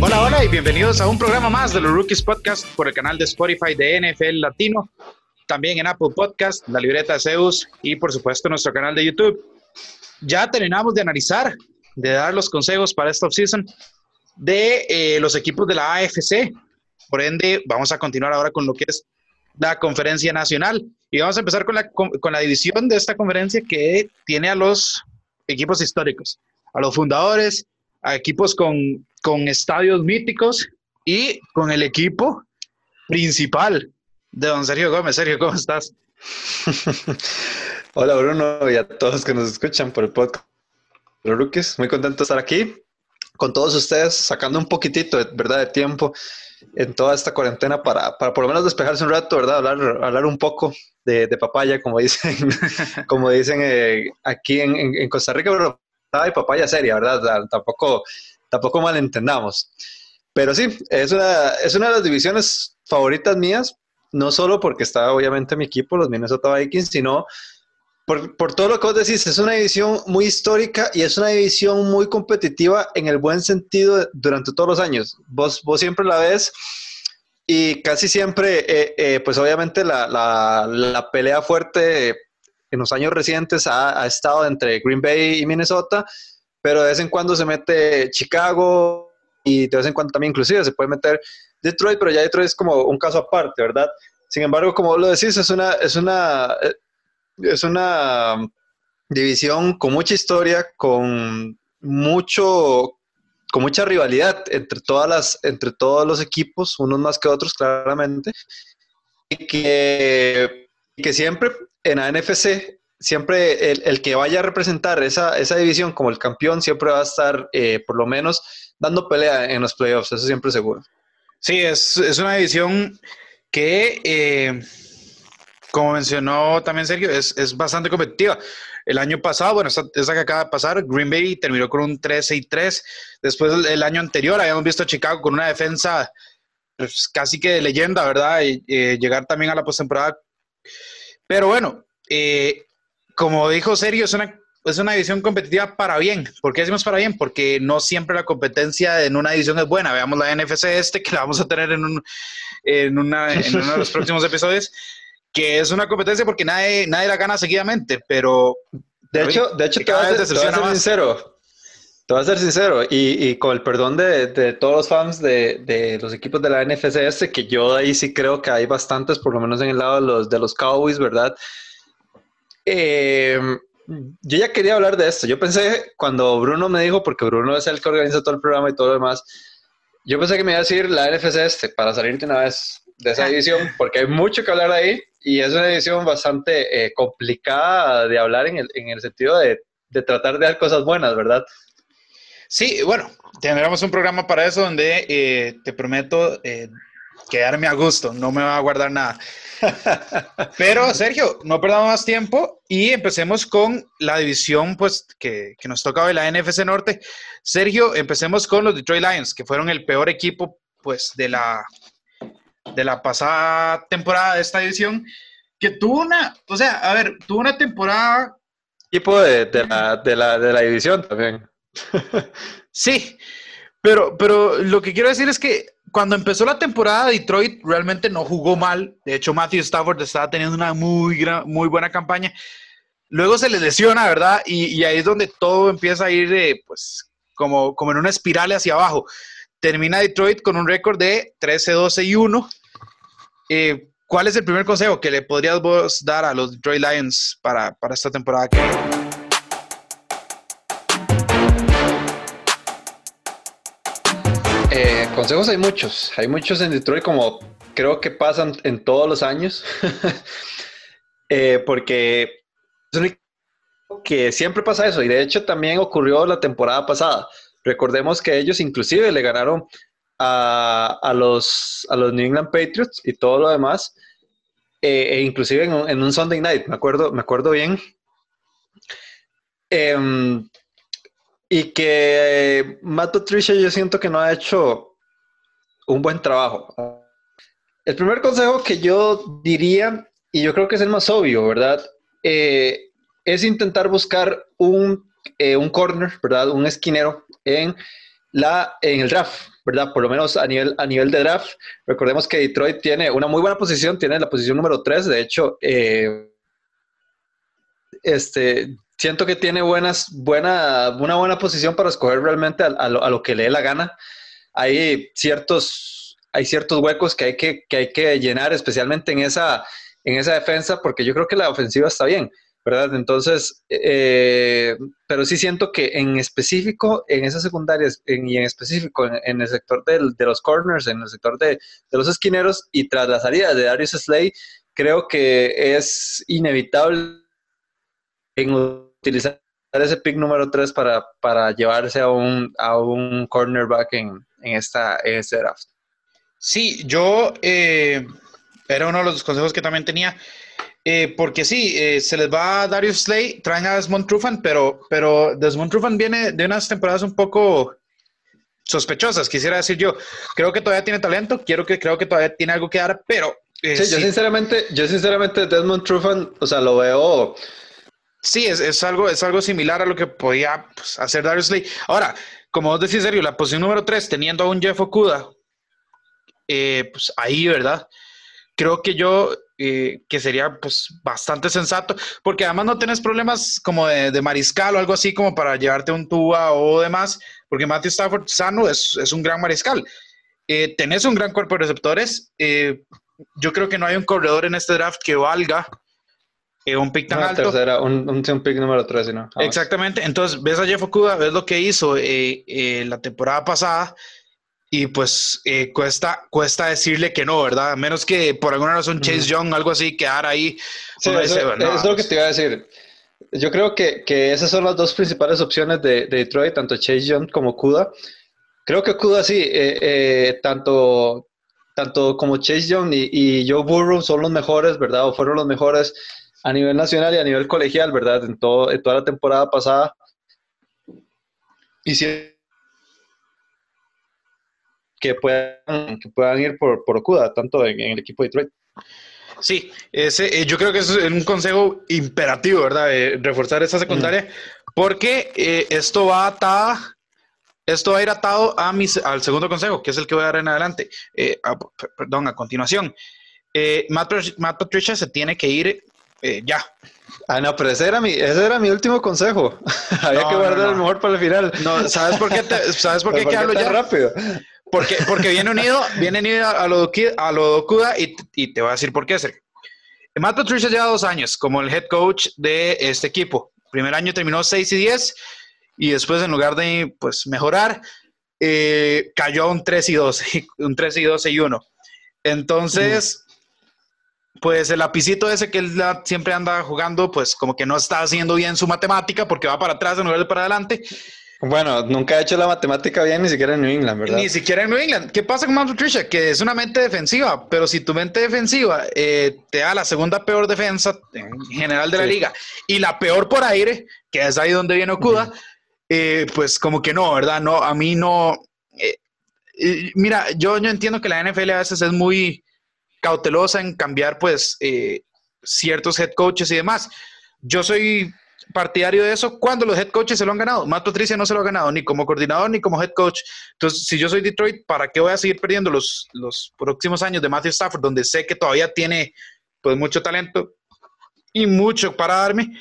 Hola, hola y bienvenidos a un programa más de los Rookies Podcast por el canal de Spotify de NFL Latino, también en Apple Podcast, la libreta Zeus y por supuesto nuestro canal de YouTube. Ya terminamos de analizar, de dar los consejos para esta offseason de eh, los equipos de la AFC. Por ende, vamos a continuar ahora con lo que es la conferencia nacional. Y vamos a empezar con la, con, la división de esta conferencia que tiene a los equipos históricos, a los fundadores, a equipos con, con estadios míticos y con el equipo principal de don Sergio Gómez. Sergio, ¿cómo estás? Hola Bruno y a todos que nos escuchan por el podcast. Los rookies, muy contento de estar aquí con todos ustedes, sacando un poquitito verdad de tiempo en toda esta cuarentena para, para por lo menos despejarse un rato, ¿verdad? Hablar, hablar un poco de, de papaya, como dicen, como dicen eh, aquí en, en, Costa Rica, pero hay papaya seria, ¿verdad? Tampoco, tampoco malentendamos. Pero sí, es una, es una de las divisiones favoritas mías, no solo porque está obviamente mi equipo, los Minnesota Vikings, sino por, por, todo lo que vos decís, es una división muy histórica y es una división muy competitiva en el buen sentido durante todos los años. Vos, vos siempre la ves y casi siempre, eh, eh, pues obviamente la, la, la, pelea fuerte en los años recientes ha, ha, estado entre Green Bay y Minnesota, pero de vez en cuando se mete Chicago y de vez en cuando también inclusive se puede meter Detroit, pero ya Detroit es como un caso aparte, ¿verdad? Sin embargo, como vos lo decís, es una, es una, es una división con mucha historia, con mucho, con mucha rivalidad entre todas las, entre todos los equipos, unos más que otros, claramente, y que, que siempre en la NFC, siempre el, el, que vaya a representar esa, esa división como el campeón, siempre va a estar, eh, por lo menos, dando pelea en los playoffs, eso siempre seguro. Sí, es, es una división que eh como mencionó también Sergio, es, es, bastante competitiva. El año pasado, bueno, esa, esa, que acaba de pasar, Green Bay terminó con un 13 y 3. Después, el, el año anterior, habíamos visto a Chicago con una defensa pues, casi que de leyenda, ¿verdad? Y, eh, llegar también a la postemporada. Pero bueno, eh, como dijo Sergio, es una, es una división competitiva para bien. ¿Por qué decimos para bien? Porque no siempre la competencia en una división es buena. Veamos la NFC este, que la vamos a tener en, un, en, una, en uno de los próximos episodios que es una competencia porque nadie, nadie la gana seguidamente, pero... De hecho, de hecho te, voy a ser, te voy a ser sincero. Te voy a ser sincero, y, y con el perdón de, de, todos los fans de, de, los equipos de la NFCS, que yo ahí sí creo que hay bastantes, por lo menos en el lado de los, de los Cowboys, ¿verdad? Eh, yo ya quería hablar de esto. Yo pensé, cuando Bruno me dijo, porque Bruno es el que organiza todo el programa y todo lo demás, yo pensé que me iba a decir la NFC este para salirte una vez de esa división, porque hay mucho que hablar ahí y es una edición bastante eh, complicada de hablar en el, en el sentido de, de, tratar de dar cosas buenas, ¿verdad? Sí, bueno, tendremos un programa para eso donde eh, te prometo eh, quedarme a gusto, no me va a guardar nada. Pero Sergio, no perdamos más tiempo y empecemos con la división pues, que, que nos toca hoy, la NFC Norte. Sergio, empecemos con los Detroit Lions, que fueron el peor equipo pues, de la, de la pasada temporada de esta edición, que tuvo una, o sea, a ver, tuvo una temporada... Tipo de, de, la, de, la, de la división también. sí, pero, pero lo que quiero decir es que cuando empezó la temporada, Detroit realmente no jugó mal. De hecho, Matthew Stafford estaba teniendo una muy, muy buena campaña. Luego se le lesiona, ¿verdad? Y, y ahí es donde todo empieza a ir, eh, pues, como, como en una espiral hacia abajo. Termina Detroit con un récord de 13, 12 y 1. Eh, ¿Cuál es el primer consejo que le podrías vos dar a los Detroit Lions para, para esta temporada? Eh, consejos hay muchos, hay muchos en Detroit como creo que pasan en todos los años, eh, porque es un que siempre pasa eso y de hecho también ocurrió la temporada pasada. Recordemos que ellos inclusive le ganaron a, a, los, a los New England Patriots y todo lo demás, eh, e inclusive en un, en un, Sunday night, me acuerdo, me acuerdo bien. Eh, y que Matt Patricia yo siento que no ha hecho un buen trabajo. el primer consejo que yo diría, y yo creo que es el más obvio, ¿verdad? Eh, es intentar buscar un, eh, un corner, ¿verdad? Un esquinero en, la, en el draft, ¿verdad? Por lo menos a nivel, a nivel de draft. Recordemos que Detroit tiene una muy buena posición, tiene la posición número 3, de hecho, eh, este, siento que tiene buenas, buena, una buena posición para escoger realmente a, lo, que le dé la gana. Hay ciertos, hay ciertos huecos que hay que, que hay que llenar, especialmente en esa, en esa defensa, porque yo creo que la ofensiva está bien. ¿Verdad? Entonces, eh, pero sí siento que en específico, en esas secundarias y en específico en, el sector de los corners, en el sector de, los esquineros y tras la salida de Darius Slay, creo que es inevitable en utilizar ese pick número 3 para, para llevarse a un, a un cornerback en, en, esta, en este draft. Sí, yo eh, era uno de los consejos que también tenía. Eh, porque sí, eh, se les va a Darius Slay, traen a Desmond Trufan, pero, pero Desmond Trufan viene de unas temporadas un poco sospechosas, quisiera decir yo. Creo que todavía tiene talento, quiero que, creo que todavía tiene algo que dar, pero... Eh, sí, yo sinceramente, yo sinceramente Desmond Trufan, o sea, lo veo... Sí, es, es algo, es algo similar a lo que podía pues, hacer Darius Slay. Ahora, como vos decís, serio, la posición número 3, teniendo a un Jeff Okuda, pues ahí, ¿verdad? Creo que yo eh, que sería pues bastante sensato, porque además no tienes problemas como de, mariscal o algo así como para llevarte un tuba o demás, porque Matthew Stafford sano es, es un gran mariscal. Eh, tenés un gran cuerpo de receptores. Eh, yo creo que no hay un corredor en este draft que valga un pick tan alto. un, un, pick número 13, ¿no? Exactamente. Entonces, ves a Jeff Okuda, ves lo que hizo la temporada pasada y pues eh, cuesta, cuesta decirle que no, ¿verdad? A menos que por alguna razón Chase Young, algo así, quedar ahí. Sí, eso, es lo que te iba a decir. Yo creo que, que, esas son las dos principales opciones de, de, Detroit, tanto Chase Young como Kuda. Creo que Kuda sí, eh, eh, tanto, tanto como Chase Young y, y, Joe Burrow son los mejores, ¿verdad? O fueron los mejores a nivel nacional y a nivel colegial, ¿verdad? En, todo, en toda la temporada pasada. Y si que puedan, que puedan ir por, por Okuda, tanto en, el equipo de Detroit. Sí, ese, eh, yo creo que es un consejo imperativo, ¿verdad? reforzar esa secundaria, mm. porque eh, esto va atado, esto va a ir atado a mis, al segundo consejo, que es el que voy a dar en adelante. Eh, perdón, a continuación. Matt, Patricia se tiene que ir ya. Ah, no, pero ese era mi, ese era mi último consejo. Había que guardar el mejor para el final. No, ¿sabes por qué, ¿sabes por qué, hablo ya? rápido? Porque, porque viene unido, viene unido a lo, a lo Dokuda y, y, te voy a decir por qué. Sergio. Matt Patricia lleva dos años como el head coach de este equipo. primer año terminó 6 y 10 y después en lugar de pues, mejorar, eh, cayó a un 3 y 12, un 3 y 12 y 1. Entonces, pues el lapicito ese que él siempre anda jugando, pues como que no está haciendo bien su matemática porque va para atrás en lugar de para adelante. Bueno, nunca ha hecho la matemática bien ni siquiera en New England, ¿verdad? Ni siquiera en New England. ¿Qué pasa con Matt Patricia? Que es una mente defensiva, pero si tu mente defensiva eh, te da la segunda peor defensa en general de la liga y la peor por aire, que es ahí donde viene Okuda, eh, pues como que no, ¿verdad? No, a mí no. Eh, mira, yo, yo entiendo que la NFL a veces es muy cautelosa en cambiar, pues, ciertos head coaches y demás. Yo soy partidario de eso cuando los head coaches se lo han ganado. Matt Patricia no se lo ha ganado ni como coordinador ni como head coach. Entonces, si yo soy Detroit, ¿para qué voy a seguir perdiendo los, los próximos años de Matthew Stafford, donde sé que todavía tiene pues mucho talento y mucho para darme?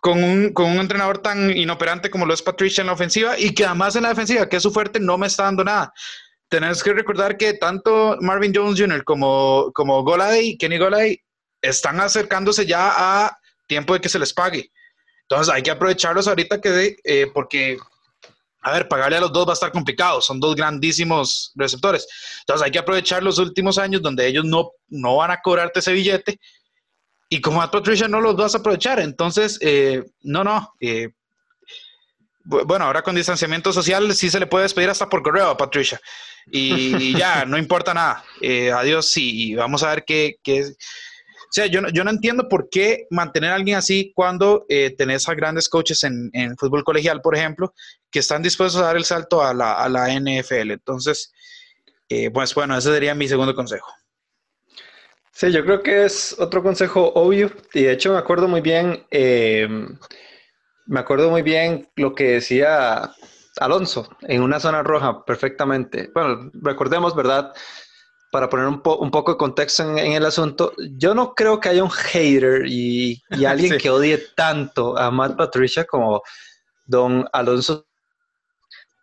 Con un, con un entrenador tan inoperante como lo es Patricia en la ofensiva y que además en la defensiva, que es su fuerte, no me está dando nada. Tenés que recordar que tanto Marvin Jones Jr. como, como Goladay, Kenny Goladay, están acercándose ya a tiempo de que se les pague. Entonces hay que aprovecharlos ahorita que, eh, porque, a ver, pagarle a los dos va a estar complicado, son dos grandísimos receptores. Entonces hay que aprovechar los últimos años donde ellos no, no van a cobrarte ese billete y como a Patricia no los vas a aprovechar. Entonces, eh, no, no. Eh, bueno, ahora con distanciamiento social sí se le puede despedir hasta por correo a Patricia. Y, ya, no importa nada. adiós y vamos a ver qué, qué, o sea, yo no, yo no entiendo por qué mantener a alguien así cuando eh, tenés a grandes coaches en, en, fútbol colegial, por ejemplo, que están dispuestos a dar el salto a la, a la NFL. Entonces, eh, pues bueno, ese sería mi segundo consejo. Sí, yo creo que es otro consejo obvio y de hecho me acuerdo muy bien, eh, me acuerdo muy bien lo que decía Alonso en una zona roja perfectamente. Bueno, recordemos, ¿verdad? Para poner un, un poco de contexto en, el asunto, yo no creo que haya un hater y, alguien que odie tanto a Matt Patricia como don Alonso.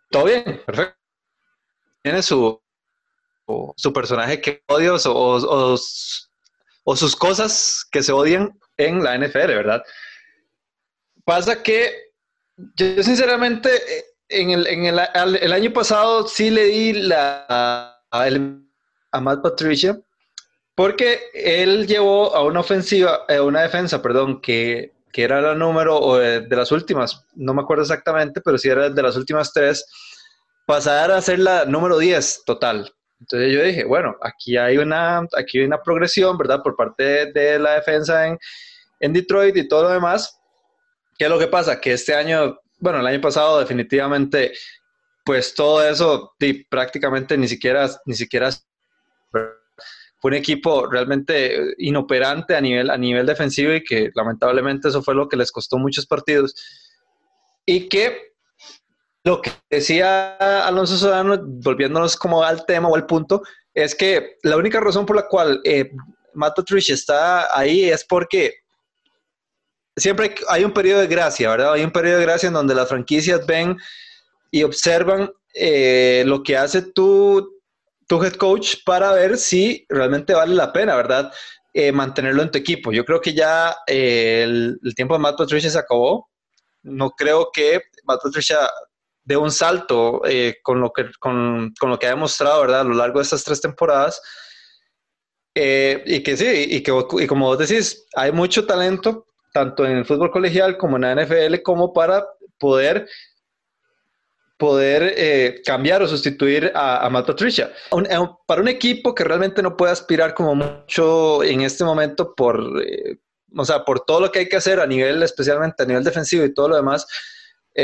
Todo bien, perfecto. Tiene su, su personaje que odio o, o, sus cosas que se odian en la NFL, ¿verdad? Pasa que yo sinceramente en el, en el, el año pasado sí le di la, a, a Matt Patricia porque él llevó a una ofensiva, eh, una defensa, perdón, que, que era la número de las últimas, no me acuerdo exactamente, pero sí era de las últimas tres, pasar a ser la número 10 total. Entonces yo dije, bueno, aquí hay una, aquí hay una progresión, ¿verdad? Por parte de, la defensa en, en, Detroit y todo lo demás. ¿Qué es lo que pasa? Que este año, bueno, el año pasado definitivamente, pues todo eso prácticamente ni siquiera, ni siquiera fue un equipo realmente inoperante a nivel, a nivel defensivo y que lamentablemente eso fue lo que les costó muchos partidos. Y que lo que decía Alonso Sodano, volviéndonos como al tema o al punto, es que la única razón por la cual eh, Matt está ahí es porque siempre hay un periodo de gracia, ¿verdad? Hay un periodo de gracia en donde las franquicias ven y observan eh, lo que hace tu, tu head coach para ver si realmente vale la pena, ¿verdad? Eh, mantenerlo en tu equipo. Yo creo que ya el, el, tiempo de Matt Patricia se acabó. No creo que Matt Patricia de un salto eh, con, lo que, con, lo que ha demostrado, ¿verdad? A lo largo de estas tres temporadas. Eh, y que sí, y que y como vos decís, hay mucho talento, tanto en el fútbol colegial como en la NFL, como para poder poder eh, cambiar o sustituir a, a Matt Patricia. para un equipo que realmente no puede aspirar como mucho en este momento por, o sea, por todo lo que hay que hacer a nivel, especialmente a nivel defensivo y todo lo demás,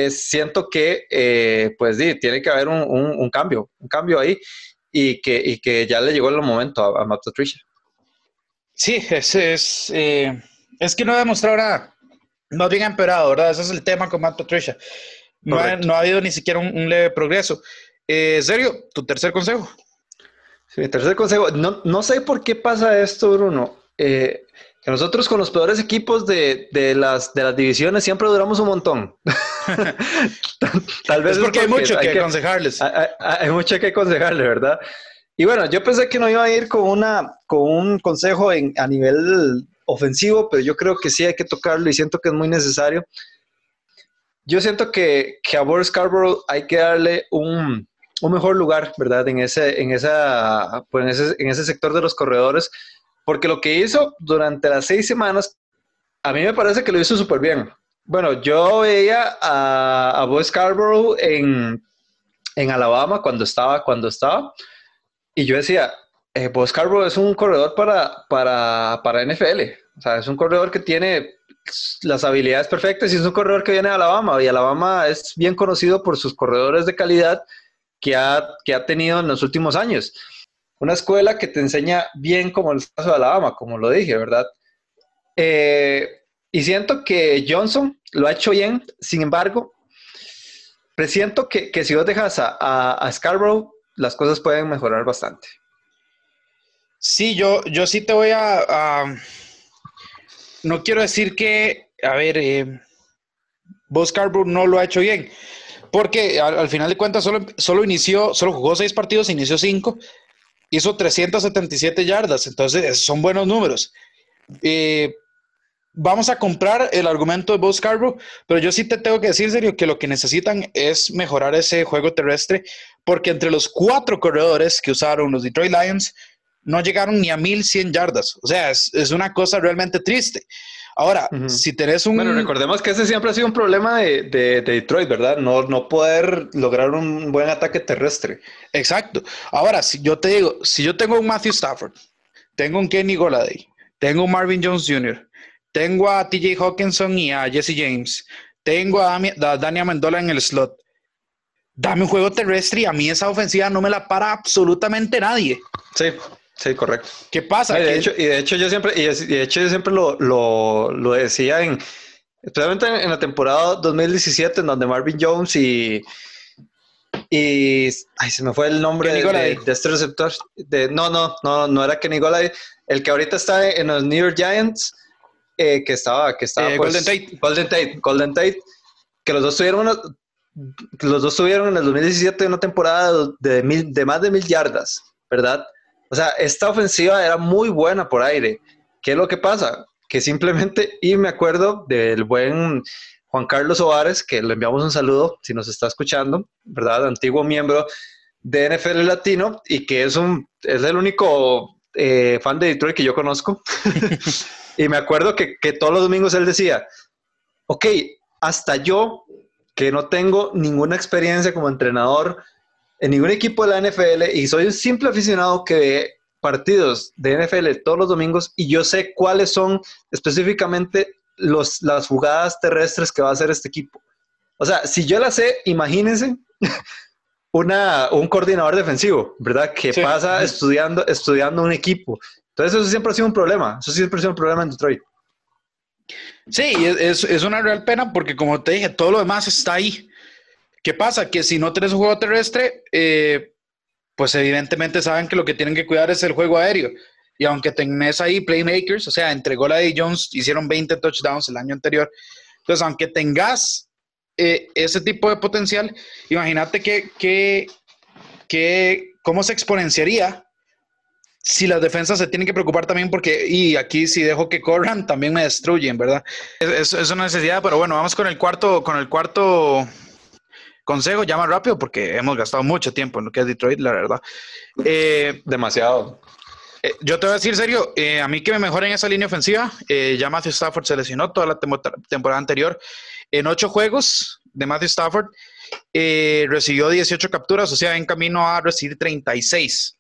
siento que eh, pues sí, tiene que haber un, cambio, un cambio ahí y que, que ya le llegó el momento a, a Matt Patricia. Sí, es, es, eh, es que no ha demostrado nada, no bien empeorado, ¿verdad? Ese es el tema con Matt Patricia. No, ha, no ha, habido ni siquiera un, leve progreso. Eh, Sergio, tu tercer consejo. Sí, mi tercer consejo. No, no sé por qué pasa esto, Bruno. Eh, que nosotros con los peores equipos de, de, las, de las divisiones siempre duramos un montón. Tal vez es porque, hay mucho que, aconsejarles. Hay, mucho que aconsejarles, ¿verdad? Y bueno, yo pensé que no iba a ir con, una, con un consejo en, a nivel ofensivo, pero yo creo que sí hay que tocarlo y siento que es muy necesario. Yo siento que, que a Boris Scarborough hay que darle un, un mejor lugar, ¿verdad? En ese, en, esa, pues en, ese, en ese sector de los corredores porque lo que hizo durante las seis semanas, a mí me parece que lo hizo súper bien. Bueno, yo veía a, a Scarborough en, en, Alabama cuando estaba, cuando estaba, y yo decía, eh, Scarborough es un corredor para, para, para NFL. O sea, es un corredor que tiene las habilidades perfectas y es un corredor que viene de Alabama. Y Alabama es bien conocido por sus corredores de calidad que ha, que ha tenido en los últimos años una escuela que te enseña bien como el caso de Alabama, como lo dije, ¿verdad? Eh, y siento que Johnson lo ha hecho bien, sin embargo, presiento que, que si vos dejas a, a, Scarborough, las cosas pueden mejorar bastante. Sí, yo, yo sí te voy a... no quiero decir que, a ver, eh, vos Scarborough no lo ha hecho bien, porque al, final de cuentas solo, solo inició, solo jugó seis partidos, inició cinco, hizo 377 yardas, entonces son buenos números. Eh, vamos a comprar el argumento de Bo Scarborough, pero yo sí te tengo que decir, serio, que lo que necesitan es mejorar ese juego terrestre, porque entre los cuatro corredores que usaron los Detroit Lions, no llegaron ni a 1100 yardas. O sea, es, es una cosa realmente triste. Ahora, si tenés un... Bueno, recordemos que ese siempre ha sido un problema de, de, Detroit, ¿verdad? No, no poder lograr un buen ataque terrestre. Exacto. Ahora, si yo te digo, si yo tengo un Matthew Stafford, tengo un Kenny Goladay, tengo un Marvin Jones Jr., tengo a TJ Hawkinson y a Jesse James, tengo a, a Daniel Mendola en el slot, dame un juego terrestre y a mí esa ofensiva no me la para absolutamente nadie. Sí, Sí, correcto. ¿Qué pasa? Y de, hecho, y de hecho yo siempre, y de hecho yo siempre lo, lo, lo decía en, especialmente en la temporada 2017, en donde Marvin Jones y, y ay, se me fue el nombre de, este receptor. De, no, no, no, no era Kenny Golay. El que ahorita está en los New York Giants, eh, que estaba, que estaba eh, pues, Golden Tate. Golden Tate, Golden Tate, que los dos tuvieron los dos tuvieron en el 2017 una temporada de, mil, de más de mil yardas, ¿verdad? O sea, esta ofensiva era muy buena por aire. ¿Qué es lo que pasa? Que simplemente, y me acuerdo del buen Juan Carlos Ovares, que le enviamos un saludo si nos está escuchando, ¿verdad? Antiguo miembro de NFL Latino y que es, un, es el único eh, fan de Detroit que yo conozco. y me acuerdo que, que todos los domingos él decía, ok, hasta yo, que no tengo ninguna experiencia como entrenador en ningún equipo de la NFL y soy un simple aficionado que ve partidos de NFL todos los domingos y yo sé cuáles son específicamente los, las jugadas terrestres que va a hacer este equipo. O sea, si yo la sé, imagínense una, un coordinador defensivo, ¿verdad? Que pasa estudiando, estudiando un equipo. Entonces eso siempre ha sido un problema. Eso siempre ha sido un problema en Detroit. Sí, es, es una real pena porque como te dije, todo lo demás está ahí. ¿Qué pasa? Que si no tenés un juego terrestre, eh, pues evidentemente saben que lo que tienen que cuidar es el juego aéreo. Y aunque tenés ahí playmakers, o sea, entre Gola y Jones hicieron 20 touchdowns el año anterior. Entonces, aunque tengas eh, ese tipo de potencial, imagínate que, que, que, cómo se exponenciaría si las defensas se tienen que preocupar también porque, y aquí si dejo que corran, también me destruyen, ¿verdad? Es, una necesidad, pero bueno, vamos con el cuarto, con el cuarto consejo, más rápido porque hemos gastado mucho tiempo en lo que es Detroit, la verdad. Eh, Demasiado. Eh, yo te voy a decir serio, eh, a mí que me mejoren esa línea ofensiva, eh, ya Matthew Stafford se lesionó toda la temporada anterior. En ocho juegos de Matthew Stafford recibió 18 capturas, o sea, en camino a recibir 36.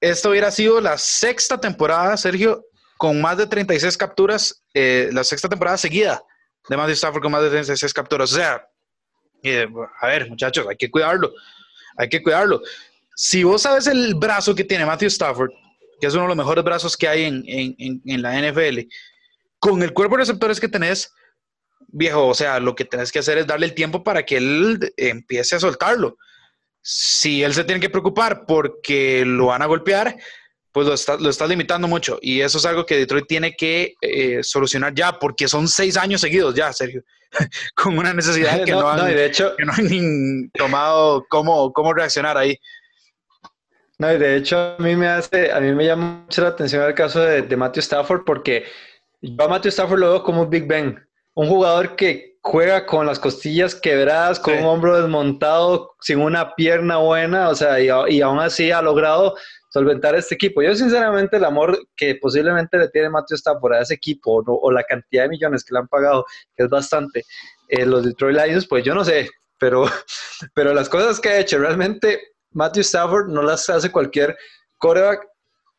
Esto hubiera sido la sexta temporada, Sergio, con más de 36 capturas, la sexta temporada seguida de Matthew Stafford con más de 36 capturas. O sea, a ver, muchachos, hay que cuidarlo, hay que cuidarlo. Si vos sabes el brazo que tiene Matthew Stafford, que es uno de los mejores brazos que hay en, en, en, la NFL, con el cuerpo de receptores que tenés, viejo, o sea, lo que tenés que hacer es darle el tiempo para que él empiece a soltarlo. Si él se tiene que preocupar porque lo van a golpear, pues lo está, lo está limitando mucho. Y eso es algo que Detroit tiene que eh, solucionar ya, porque son seis años seguidos ya, Sergio, con una necesidad que no, han, de hecho, que no han tomado cómo, cómo reaccionar ahí. No, y de hecho a mí me hace, a mí me llama mucho la atención el caso de, de Matthew Stafford porque yo a Matthew Stafford lo veo como Big Ben, un jugador que juega con las costillas quebradas, con un hombro desmontado, sin una pierna buena, o sea, y, y, aún así ha logrado solventar este equipo. Yo sinceramente el amor que posiblemente le tiene Matthew Stafford a ese equipo o, o la cantidad de millones que le han pagado, que es bastante, eh, los Detroit Lions, pues yo no sé, pero, pero las cosas que ha hecho realmente Matthew Stafford no las hace cualquier coreback.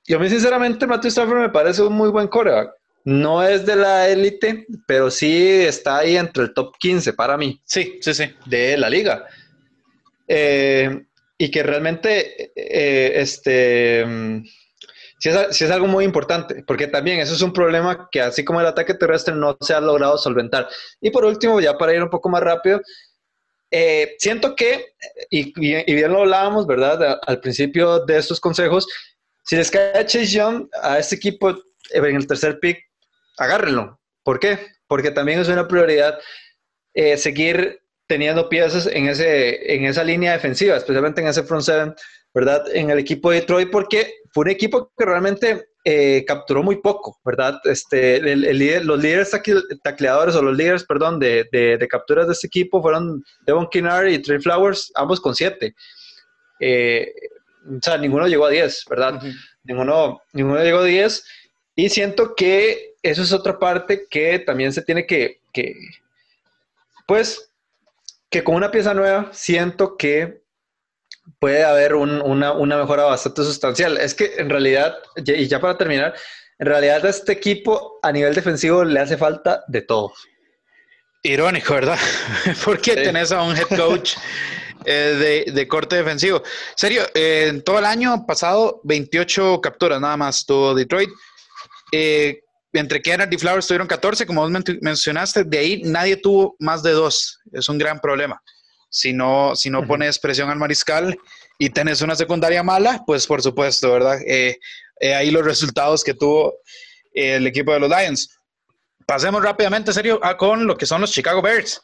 Y a mí, sinceramente, Matthew Stafford me parece un muy buen coreback. No es de la élite, pero sí está ahí entre el top 15 para mí. Sí, sí, sí. De la liga. Eh, y que realmente, eh, este, sí es, es, algo muy importante, porque también eso es un problema que así como el ataque terrestre no se ha logrado solventar. Y por último, ya para ir un poco más rápido, eh, siento que, y, y, bien lo hablábamos, ¿verdad? Al principio de estos consejos, si les cae Chase Young a este equipo en el tercer pick, agárrenlo. ¿Por qué? Porque también es una prioridad eh, seguir teniendo piezas en, ese, en esa línea defensiva, especialmente en ese front seven, ¿verdad? En el equipo de Detroit, porque fue un equipo que realmente eh, capturó muy poco, ¿verdad? Este, el, el líder, los líderes tacleadores o los líderes, perdón, de, de, de, capturas de este equipo fueron Devon Kinnard y Trey Flowers, ambos con siete. Eh, o sea, ninguno llegó a 10, ¿verdad? Uh -huh. ninguno, ninguno llegó a 10. Y siento que eso es otra parte que también se tiene que, que pues, que con una pieza nueva siento que puede haber un, una, una, mejora bastante sustancial. Es que en realidad, y ya para terminar, en realidad a este equipo a nivel defensivo le hace falta de todo. Irónico, ¿verdad? Porque sí. tenés a un head coach eh, de, corte defensivo. Serio, eh, en todo el año pasado, 28 capturas nada más tuvo Detroit. Eh, entre Kennedy y Flowers tuvieron 14, como vos mencionaste, de ahí nadie tuvo más de dos. Es un gran problema. Si no, si no pones presión al mariscal y tenés una secundaria mala, pues por supuesto, ¿verdad? ahí los resultados que tuvo el equipo de los Lions. Pasemos rápidamente, serio, a con lo que son los Chicago Bears.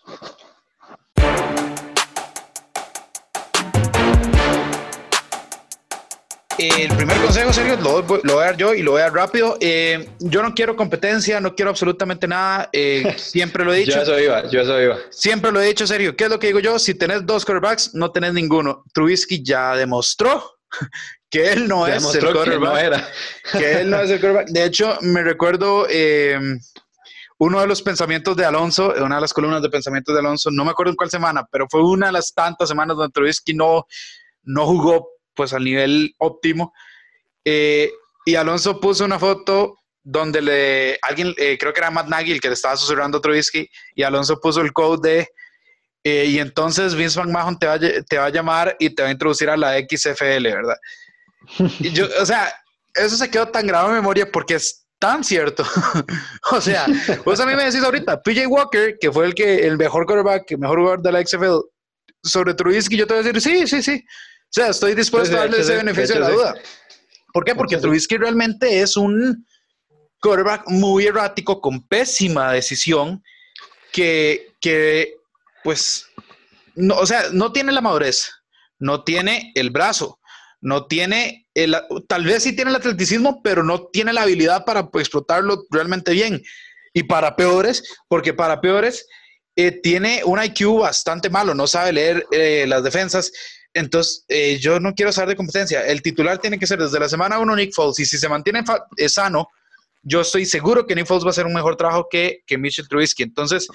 El primer consejo, serio, lo, voy a dar yo y lo voy a dar rápido. Eh, yo no quiero competencia, no quiero absolutamente nada. Eh, siempre lo he dicho. yo eso iba, yo eso iba. Siempre lo he dicho, serio. ¿Qué es lo que digo yo? Si tenés dos quarterbacks, no tenés ninguno. Trubisky ya demostró que él no es el quarterback. Que, él no es el quarterback. De hecho, me recuerdo eh, uno de los pensamientos de Alonso, una de las columnas de pensamientos de Alonso, no me acuerdo en cuál semana, pero fue una de las tantas semanas donde Trubisky no, no jugó pues al nivel óptimo. Eh, y Alonso puso una foto donde le, alguien, eh, creo que era Matt Nagy el que le estaba susurrando a Trubisky, y Alonso puso el code de, eh, y entonces Vince McMahon te va, te va a llamar y te va a introducir a la XFL, ¿verdad? Y yo, o sea, eso se quedó tan grabado en memoria porque es tan cierto. o sea, vos a mí me decís ahorita, PJ Walker, que fue el que el mejor quarterback, el mejor jugador de la XFL, sobre Trubisky, yo te voy a decir, sí, sí, sí. O sea, estoy dispuesto a darle ese beneficio de, la duda. ¿Por qué? Porque Trubisky realmente es un quarterback muy errático, con pésima decisión, que, que pues, no, o sea, no tiene la madurez, no tiene el brazo, no tiene, el, tal vez sí tiene el atleticismo, pero no tiene la habilidad para pues, explotarlo realmente bien. Y para peores, porque para peores, eh, tiene un IQ bastante malo, no sabe leer eh, las defensas. Entonces, eh, yo no quiero saber de competencia. El titular tiene que ser desde la semana 1 Nick Foles. Y si se mantiene sano, yo estoy seguro que Nick Foles va a hacer un mejor trabajo que, que Mitchell Trubisky. Entonces,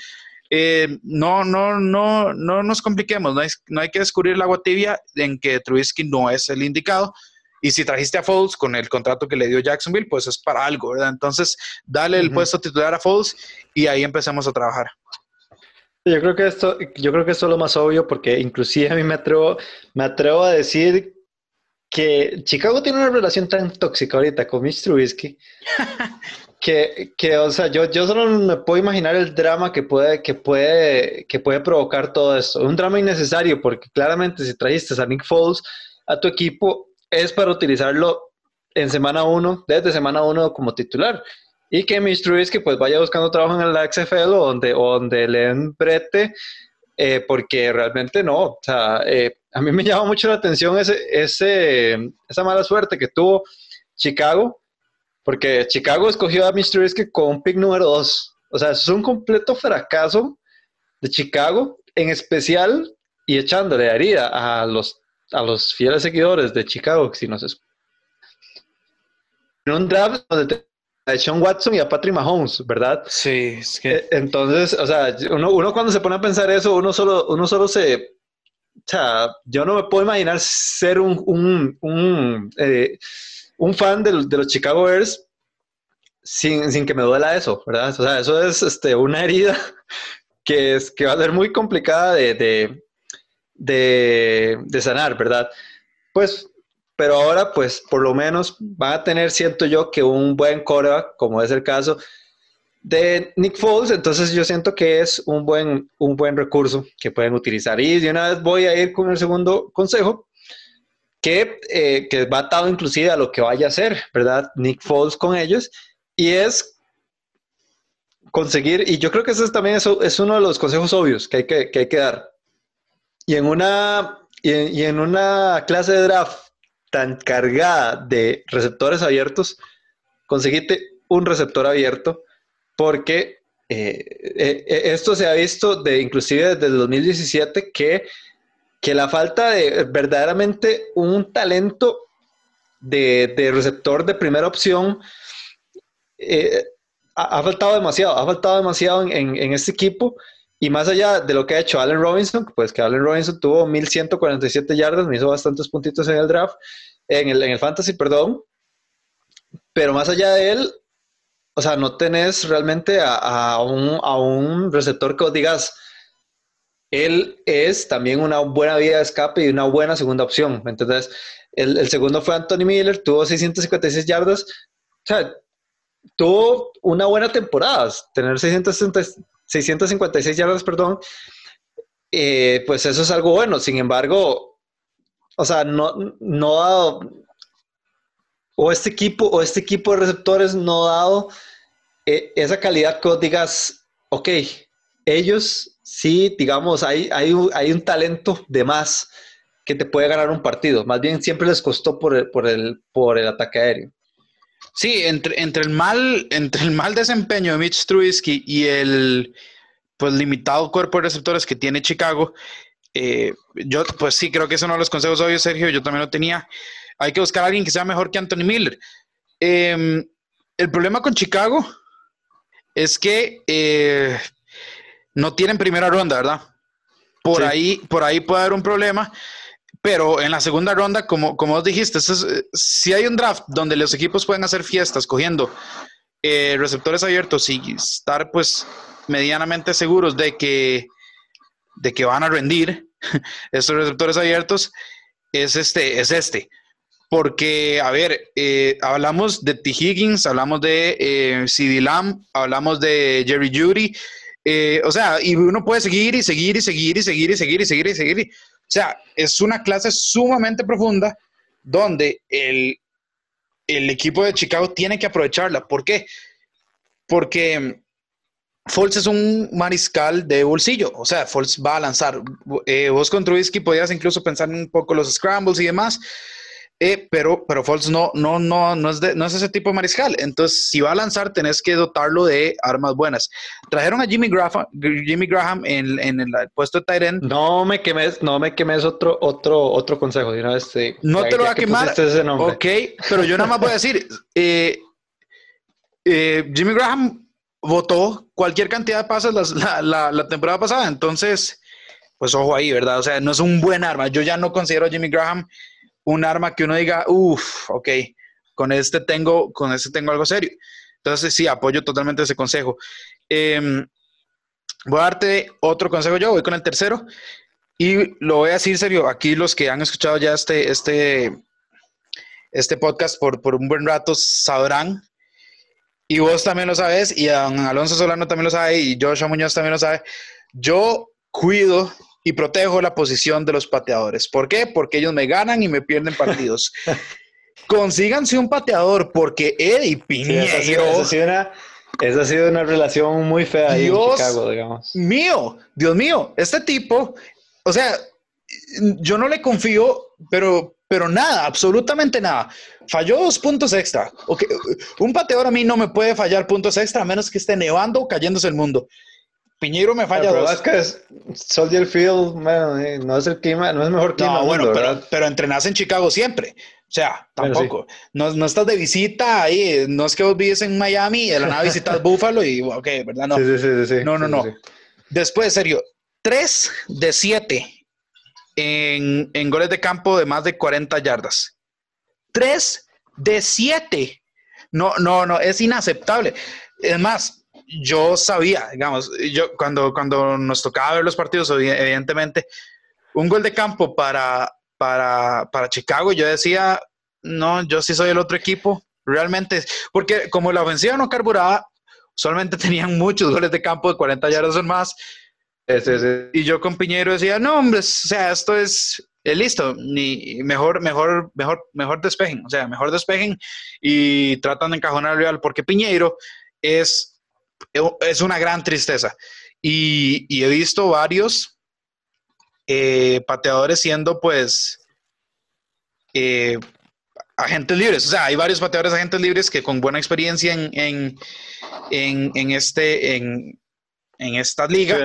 eh, no, no, no, no nos compliquemos, no hay, no hay que descubrir el agua tibia en que Trubisky no es el indicado. Y si trajiste a Foles con el contrato que le dio Jacksonville, pues es para algo, ¿verdad? Entonces, dale el puesto titular a Foles y ahí empecemos a trabajar. Yo creo que esto, yo creo que esto es lo más obvio porque inclusive a mí me atrevo, me atrevo a decir que Chicago tiene una relación tan tóxica ahorita con Mitch Trubisky que, que, o sea, yo, yo solo me puedo imaginar el drama que puede, que puede, que puede provocar todo esto. Un drama innecesario, porque claramente si trajiste a Nick Foles a tu equipo, es para utilizarlo en semana uno, desde semana uno como titular. Y que Mitch Trubisky pues vaya buscando trabajo en la XFL o donde, donde le den brete, eh, porque realmente no. O sea, eh, a mí me llama mucho la atención ese, ese, esa mala suerte que tuvo Chicago porque Chicago escogió a Mr. Trubisky con un pick número 2. O sea, es un completo fracaso de Chicago, en especial y echándole herida a los, a los fieles seguidores de Chicago, si no se en un draft donde a Sean Watson y a Patrick Mahomes, ¿verdad? Sí, es que... Eh, entonces, o sea, uno, uno, cuando se pone a pensar eso, uno solo, uno solo se... O sea, yo no me puedo imaginar ser un, un, un eh, un fan de, los Chicago Bears sin, que me duela eso, ¿verdad? O sea, eso es este, una herida que, es, que va a ser muy complicada de, de, sanar, ¿verdad? Pues, pero ahora, pues, por lo menos van a tener, siento yo, que un buen coreback, como es el caso de Nick Foles, entonces yo siento que es un buen, un buen recurso que pueden utilizar. Y de una vez voy a ir con el segundo consejo, que, eh, que va atado inclusive a lo que vaya a hacer, ¿verdad? Nick Foles con ellos, y es conseguir, y yo creo que eso es también eso, es uno de los consejos obvios que hay que, que, hay que dar. Y en, una, y en, una clase de draft tan cargada de receptores abiertos, conseguite un receptor abierto, porque eh, eh, esto se ha visto de inclusive desde el 2017 que que la falta de verdaderamente un talento de, receptor de primera opción eh, ha, faltado demasiado, ha faltado demasiado en, este equipo. Y más allá de lo que ha hecho Allen Robinson, pues que Allen Robinson tuvo 1147 yardas, me hizo bastantes puntitos en el draft, en el, en el fantasy, perdón. Pero más allá de él, o sea, no tenés realmente a, un, a un receptor que os digas, él es también una buena vía de escape y una buena segunda opción. Entonces, el, el segundo fue Anthony Miller, tuvo 656 yardas. O sea, tuvo una buena temporada. Tener 656 yardas, perdón, eh, pues eso es algo bueno. Sin embargo, o sea, no, no dado, o este equipo, o este equipo de receptores no ha dado eh, esa calidad que digas, ok, ellos sí, digamos, hay, hay, hay, un talento de más que te puede ganar un partido. Más bien siempre les costó por el, por el, por el ataque aéreo. Sí, entre, entre, el mal, entre el mal desempeño de Mitch Trubisky y el pues, limitado cuerpo de receptores que tiene Chicago, eh, yo pues sí creo que eso no los consejos obvios, Sergio, yo también lo tenía. Hay que buscar a alguien que sea mejor que Anthony Miller. Em, el problema con Chicago es que eh, no tienen primera ronda, ¿verdad? Por, ahí, por ahí puede haber un problema, pero en la segunda ronda, como, como vos dijiste, si hay un draft donde los equipos pueden hacer fiestas cogiendo eh, receptores abiertos y estar pues medianamente seguros de que, de que van a rendir estos receptores abiertos, es este, es este. Porque, a ver, eh, hablamos de T. Higgins, hablamos de eh, CD Lamb, hablamos de Jerry Judy, eh, o sea, y uno puede seguir y seguir y seguir y seguir y seguir y seguir y seguir. O sea, es una clase sumamente profunda donde el, el equipo de Chicago tiene que aprovecharla. ¿Por qué? Porque Foles es un mariscal de bolsillo, o sea, Foles va a lanzar. Eh, vos con Trubisky podías incluso pensar un poco los scrambles y demás, eh, pero, pero Foles no, no, no, no, es no es ese tipo de mariscal. Entonces, si va a lanzar, tenés que dotarlo de armas buenas. Trajeron a Jimmy Graham, Jimmy Graham en, en el puesto de tight No me quemes, no me quemes otro, otro, otro consejo. Este, no te lo voy a quemar. Ok, pero yo nada más voy a decir, eh, eh, Jimmy Graham votó cualquier cantidad de pases la, la, la temporada pasada. Entonces, pues ojo ahí, ¿verdad? O sea, no es un buen arma. Yo ya no considero a Jimmy Graham un arma que uno diga, uff, ok, con este tengo, con este tengo algo serio. Entonces sí, apoyo totalmente ese consejo. Em, voy a darte otro consejo yo, voy con el tercero. Y lo voy a decir serio, aquí los que han escuchado ya este, este, este podcast por, por un buen rato sabrán, y vos también lo sabes, y Alonso Solano también lo sabe, y Joshua Muñoz también lo sabe, yo cuido y protejo la posición de los pateadores. ¿Por qué? Porque ellos me ganan y me pierden partidos. Consíganse un pateador porque Eddie Piñero... esa, ha sido una, relación muy fea ahí en Chicago, digamos. Mío, Dios mío, este tipo, o sea, yo no le confío, pero, pero nada, absolutamente nada. Falló dos puntos extra. Okay. Un pateador a mí no me puede fallar puntos extra a menos que esté nevando o cayéndose el mundo. Piñero me falla dos. que es Soldier Field, eh, no es el clima, no es mejor clima. No, bueno, pero, pero entrenas en Chicago siempre. O sea, tampoco. no, no, estás de visita ahí, no es que vos vives en Miami y de la nada visitas Buffalo y, ok, ¿verdad? No, sí, sí, sí, no, no, no. Después, serio, 3 de 7 en, en goles de campo de más de 40 yardas. 3 de 7. No, no, no, es inaceptable. Es más, yo sabía, digamos, yo cuando, cuando nos tocaba ver los partidos, evidentemente, un gol de campo para, para, para Chicago, yo decía, no, yo sí soy el otro equipo, realmente, porque como la ofensiva no carburaba, solamente tenían muchos goles de campo de 40 yardas o más. Y yo con Piñero decía, no, hombre, o sea, esto es, listo, ni mejor, mejor, mejor, mejor despejen, o sea, mejor despejen y tratan de encajonar al Real, porque Piñero es es una gran tristeza. Y, he visto varios eh, pateadores siendo pues eh, agentes libres. O sea, hay varios pateadores agentes libres que con buena experiencia en, este, en esta liga.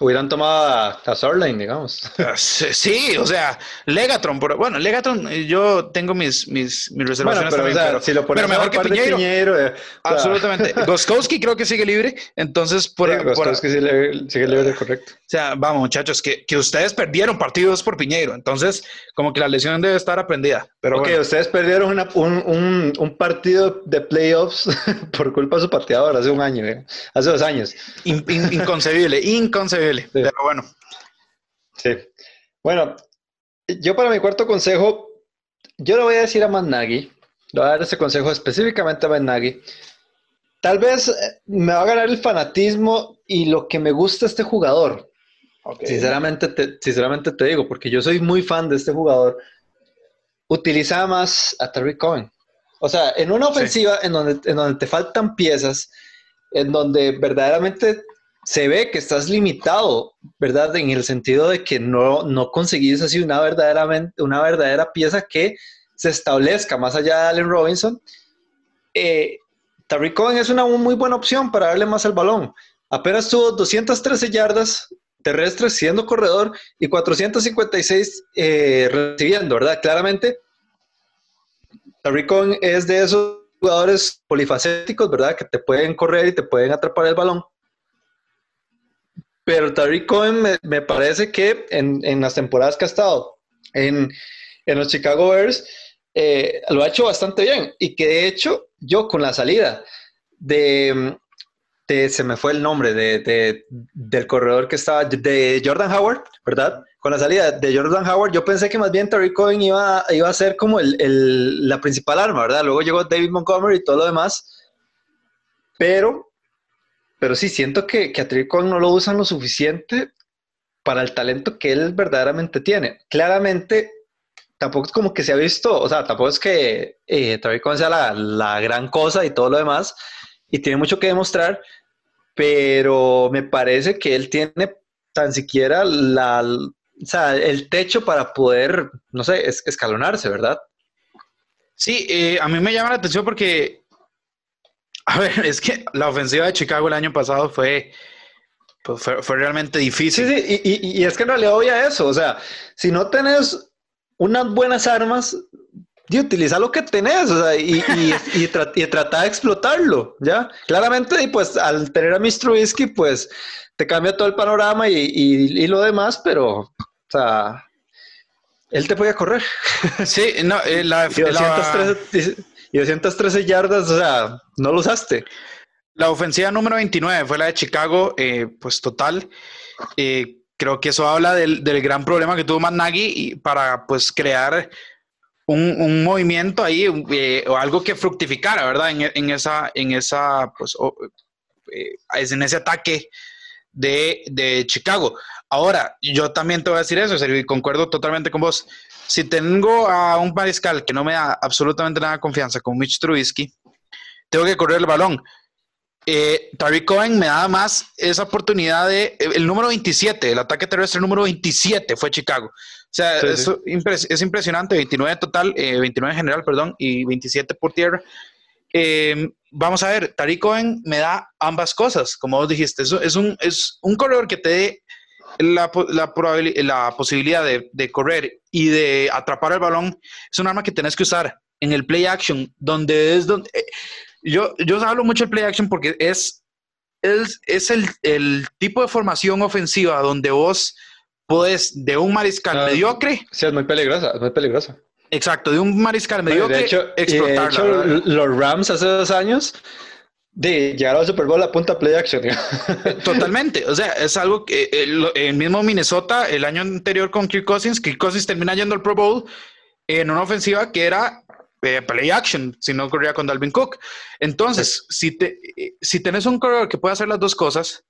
Hubieran, tomado a, a digamos. Ah, sí, o sea, Legatron, bueno, Legatron, yo tengo mis, mis, mis reservaciones pero, también, si lo pero mejor que Piñeiro. Eh, absolutamente. Goskowski creo que sigue libre, entonces por, sí, Goskowski sigue, sigue, libre, correcto. O sea, vamos muchachos, que, que, ustedes perdieron partidos por Piñeiro, entonces como que la lesión debe estar aprendida. Pero ok, ustedes perdieron una, un, un, un, partido de playoffs por culpa de su pateador hace un año, eh, hace dos años inconcebible, inconcebible. Pero bueno, Sí. Bueno, yo para mi cuarto consejo, yo le voy a decir a Matt Nagy, le voy a dar ese consejo específicamente a Matt Nagy. Tal vez eh, me va a ganar el fanatismo y lo que me gusta este jugador. Sinceramente, te, sinceramente te digo, porque yo soy muy fan de este jugador. Utiliza más a Terry Cohen. O sea, en una ofensiva en, donde, en donde te faltan piezas, en donde verdaderamente se ve que estás limitado, ¿verdad? En el sentido de que no, no conseguís así una, una verdadera pieza que se establezca más allá de Allen Robinson. Eh, Cohen es una muy buena opción para darle más al balón. Apenas tuvo 213 yardas terrestres siendo corredor y 456 eh, recibiendo, ¿verdad? Claramente, Tariq Cohen es de esos jugadores polifacéticos, ¿verdad? Que te pueden correr y te pueden atrapar el balón. Pero Tariq Cohen me, parece que en, las temporadas que ha estado en, los Chicago Bears eh, lo ha hecho bastante bien. Y que de hecho, yo con la salida de, se me fue el nombre de, del corredor que estaba, de Jordan Howard, ¿verdad? Con la salida de Jordan Howard, yo pensé que más bien Tariq Cohen iba, iba a ser como el, la principal arma, ¿verdad? Luego llegó David Montgomery y todo lo demás. Pero, pero sí, siento que, que a no lo usan lo suficiente para el talento que él verdaderamente tiene. Claramente, tampoco es como que se ha visto, o sea, tampoco es que eh, sea la, la gran cosa y todo lo demás, y tiene mucho que demostrar, pero me parece que él tiene tan siquiera la, o sea, el techo para poder, no sé, escalonarse, ¿verdad? Sí, eh, a mí me llama la atención porque, a ver, es que la ofensiva de Chicago el año pasado fue, pues, fue, realmente difícil. Sí, sí, y, y, es que en realidad voy a eso, o sea, si no tenés unas buenas armas, y utiliza lo que tenés, o sea, y, y, y, trata de explotarlo, ¿ya? Claramente, y pues al tener a Mr. Whiskey, pues te cambia todo el panorama y, lo demás, pero, o sea, él te podía correr. Sí, no, eh, la, y, 213, y 213 yardas, o sea, no lo usaste. La ofensiva número 29 fue la de Chicago, eh, pues total. Eh, creo que eso habla del, del, gran problema que tuvo Matt para pues crear un, movimiento ahí o algo que fructificara, ¿verdad? En, esa, en esa, pues, en ese ataque de, Chicago. Ahora, yo también te voy a decir eso, y concuerdo totalmente con vos. Si tengo a un mariscal que no me da absolutamente nada de confianza, como Mitch Trubisky, tengo que correr el balón. Eh, Tariq Cohen me da más esa oportunidad de. El número 27, el ataque terrestre número 27 fue Chicago. O sea, es impresionante: 29 total, 29 en general, perdón, y 27 por tierra. Eh, vamos a ver, Tariq Cohen me da ambas cosas, como vos dijiste. Es, es, un, es un corredor que te dé la, la, la posibilidad de, de, correr y de atrapar el balón. Es un arma que tenés que usar en el play action, donde es donde. Eh, yo, yo hablo mucho del play action porque es, es, es el, el, tipo de formación ofensiva donde vos podés de un mariscal ah, mediocre. Sí, es muy peligrosa, es muy peligrosa. Exacto, de un mariscal mediocre. De hecho, de hecho los Rams hace dos años de llegar al Super Bowl a punta play action. Totalmente. O sea, es algo que el, el, mismo Minnesota, el año anterior con Kirk Cousins, Kirk Cousins termina yendo al Pro Bowl en una ofensiva que era eh, play action, si no corría con Dalvin Cook. Entonces, si, te, si tenés un corredor que puede hacer las dos cosas,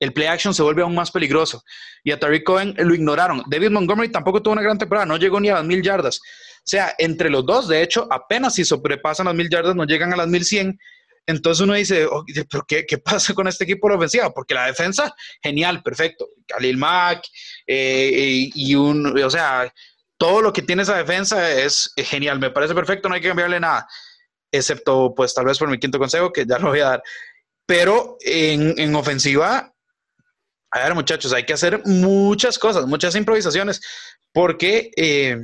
el play action se vuelve aún más peligroso. Y a Tariq Cohen lo ignoraron. David Montgomery tampoco tuvo una gran temporada, no llegó ni a las mil yardas. O sea, entre los dos, de hecho, apenas si sobrepasan las mil yardas, no llegan a las mil cien. Entonces uno dice, ¿pero qué, qué, pasa con este equipo de la ofensiva? Porque la defensa, genial, perfecto. Khalil Mack eh, y un, o sea, todo lo que tiene esa defensa es genial, me parece perfecto, no hay que cambiarle nada, excepto pues tal vez por mi quinto consejo, que ya lo voy a dar. Pero en, en ofensiva, a ver muchachos, hay que hacer muchas cosas, muchas improvisaciones, porque, eh,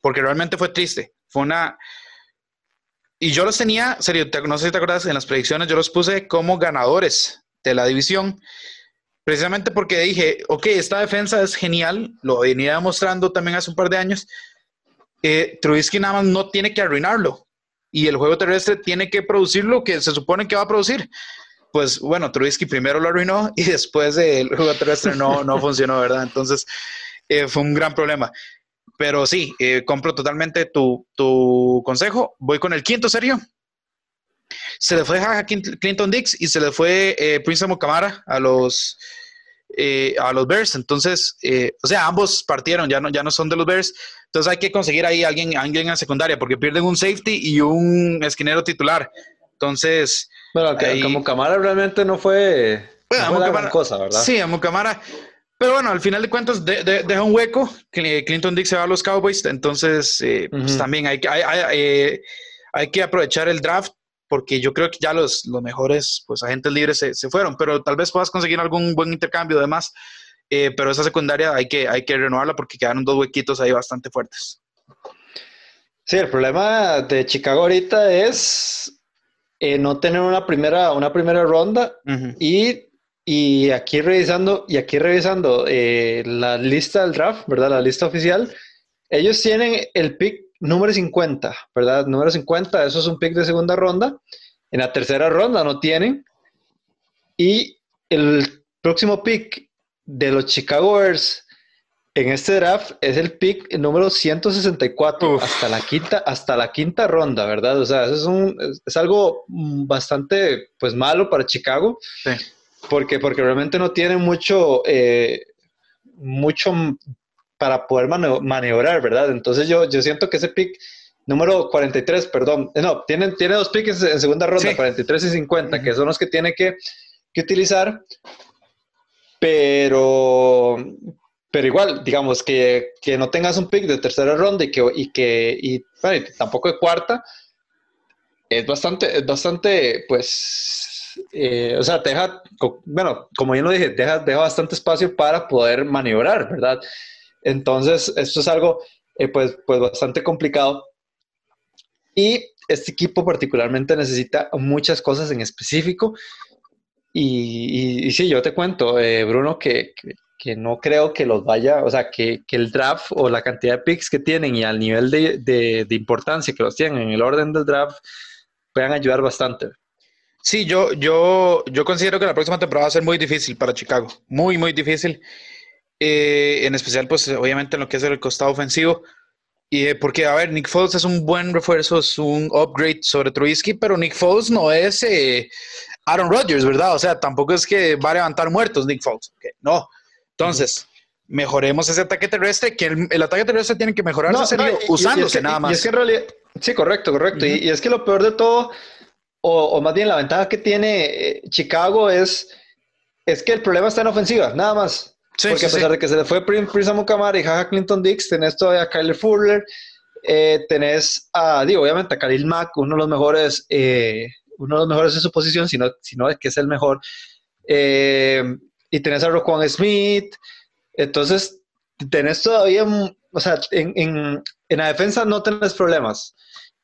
porque realmente fue triste. Fue una... Y yo los tenía, serio, no sé si te acuerdas, en las predicciones yo los puse como ganadores de la división precisamente porque dije, ok, esta defensa es genial, lo venía demostrando también hace un par de años. Eh, Trubisky nada más no tiene que arruinarlo y el juego terrestre tiene que producir lo que se supone que va a producir. Pues bueno, Trubisky primero lo arruinó y después el juego terrestre no, no funcionó, ¿verdad? Entonces, eh, fue un gran problema. Pero sí, eh, compro totalmente tu, tu, consejo. Voy con el quinto serio. Se le fue a Clinton Dix y se le fue eh, Prince Mukamara a los, a los Bears. Entonces, o sea, ambos partieron, ya no, ya no son de los Bears. Entonces hay que conseguir ahí alguien, alguien en secundaria porque pierden un safety y un esquinero titular. Entonces. Bueno, como Camara realmente no fue. Bueno, cosa, ¿verdad? Sí, a Mucamara. Pero bueno, al final de cuentas deja un hueco. Clinton Dick se va a los Cowboys. Entonces, eh, pues también hay, hay, hay, eh, hay, que aprovechar el draft porque yo creo que ya los, los mejores pues, agentes libres se, se, fueron. Pero tal vez puedas conseguir algún buen intercambio además. Eh, pero esa secundaria hay que, hay que renovarla porque quedaron dos huequitos ahí bastante fuertes. Sí, el problema de Chicago ahorita es eh, no tener una primera, una primera ronda y, y, aquí revisando, y aquí revisando eh, la lista del draft, ¿verdad? La lista oficial, ellos tienen el pick número 50, ¿verdad? Número 50, eso es un pick de segunda ronda. En la tercera ronda no tienen. Y el próximo pick de los Chicago Bears en este draft es el pick número 164 hasta la quinta hasta la quinta ronda, ¿verdad? O sea, eso es, un, es, algo bastante pues malo para Chicago. Sí. Porque, porque realmente no tienen mucho, eh, mucho para poder maniobrar, ¿verdad? Entonces yo, yo siento que ese pick número 43, perdón, eh, no, tiene, tiene dos picks en segunda ronda, 43 y 50, que son los que tiene que, que utilizar. Pero, pero igual, digamos, que, que, no tengas un pick de tercera ronda y que, y que y, tampoco de cuarta, es bastante, es bastante, pues, eh, o sea, te deja, bueno, como ya lo dije, deja, deja bastante espacio para poder maniobrar, ¿verdad? Entonces, esto es algo, eh, pues, pues, bastante complicado. Y este equipo particularmente necesita muchas cosas en específico. Y, y, sí, yo te cuento, eh, Bruno, que, que no creo que los vaya, o sea, que, que, el draft o la cantidad de picks que tienen y al nivel de, de, importancia que los tienen en el orden del draft puedan ayudar bastante. Sí, yo, yo, yo considero que la próxima temporada va a ser muy difícil para Chicago, muy, muy difícil. Eh, en especial, pues obviamente en lo que es el costado ofensivo. Y eh, porque, a ver, Nick Foles es un buen refuerzo, es un upgrade sobre Trubisky, pero Nick Foles no es eh, Aaron Rodgers, ¿verdad? O sea, tampoco es que va a levantar muertos Nick Foles. No, entonces, mejoremos ese ataque terrestre, que el, ataque terrestre tiene que mejorarse usándose nada más. Y es que en realidad, sí, correcto, correcto. y, es que lo peor de todo, o, más bien la ventaja que tiene eh, Chicago es, es que el problema está en ofensiva, nada más. Porque a pesar de que se le fue Prince Mukamara y Jaja Clinton Dix, tenés todavía a Kyler Fuller, eh, tenés a, digo, obviamente a Khalil Mack, uno de los mejores, eh, uno de los mejores en su posición, si no, si no es que es el mejor. Eh, y tenés a Roquan Smith. Entonces, tenés todavía, o sea, en, en, en, la defensa no tenés problemas.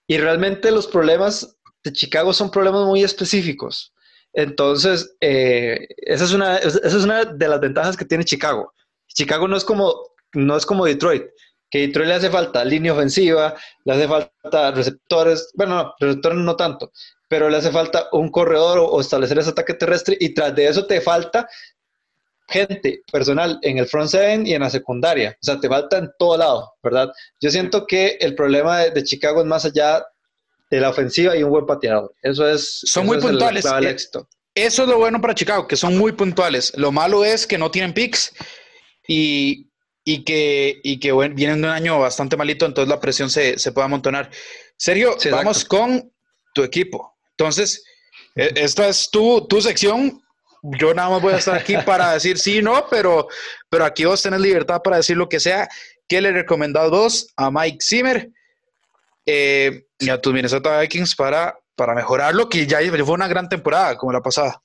Y realmente los problemas de Chicago son problemas muy específicos. Entonces, eh, esa, es una, esa es una de las ventajas que tiene Chicago. Chicago no es como, no es como Detroit, que Detroit le hace falta línea ofensiva, le hace falta receptores, bueno, no, receptores no tanto, pero le hace falta un corredor o, establecer ese ataque terrestre y tras de eso te falta gente, personal en el front seven y en la secundaria. O sea, te falta en todo lado, ¿verdad? Yo siento que el problema de, Chicago es más allá de la ofensiva y un buen pateador. Eso es. Son muy puntuales. Eh, eso es lo bueno para Chicago, que son muy puntuales. Lo malo es que no tienen picks y, y que, y que vienen de un año bastante malito, entonces la presión se, se puede amontonar. Sergio, vamos con tu equipo. Entonces, e, esta es tu, tu sección yo nada más voy a estar aquí para decir sí no, pero, pero aquí vos tenés libertad para decir lo que sea. ¿Qué le recomendado vos a Mike Zimmer eh, y a tus Minnesota Vikings para, para mejorarlo? Que ya fue una gran temporada como la pasada.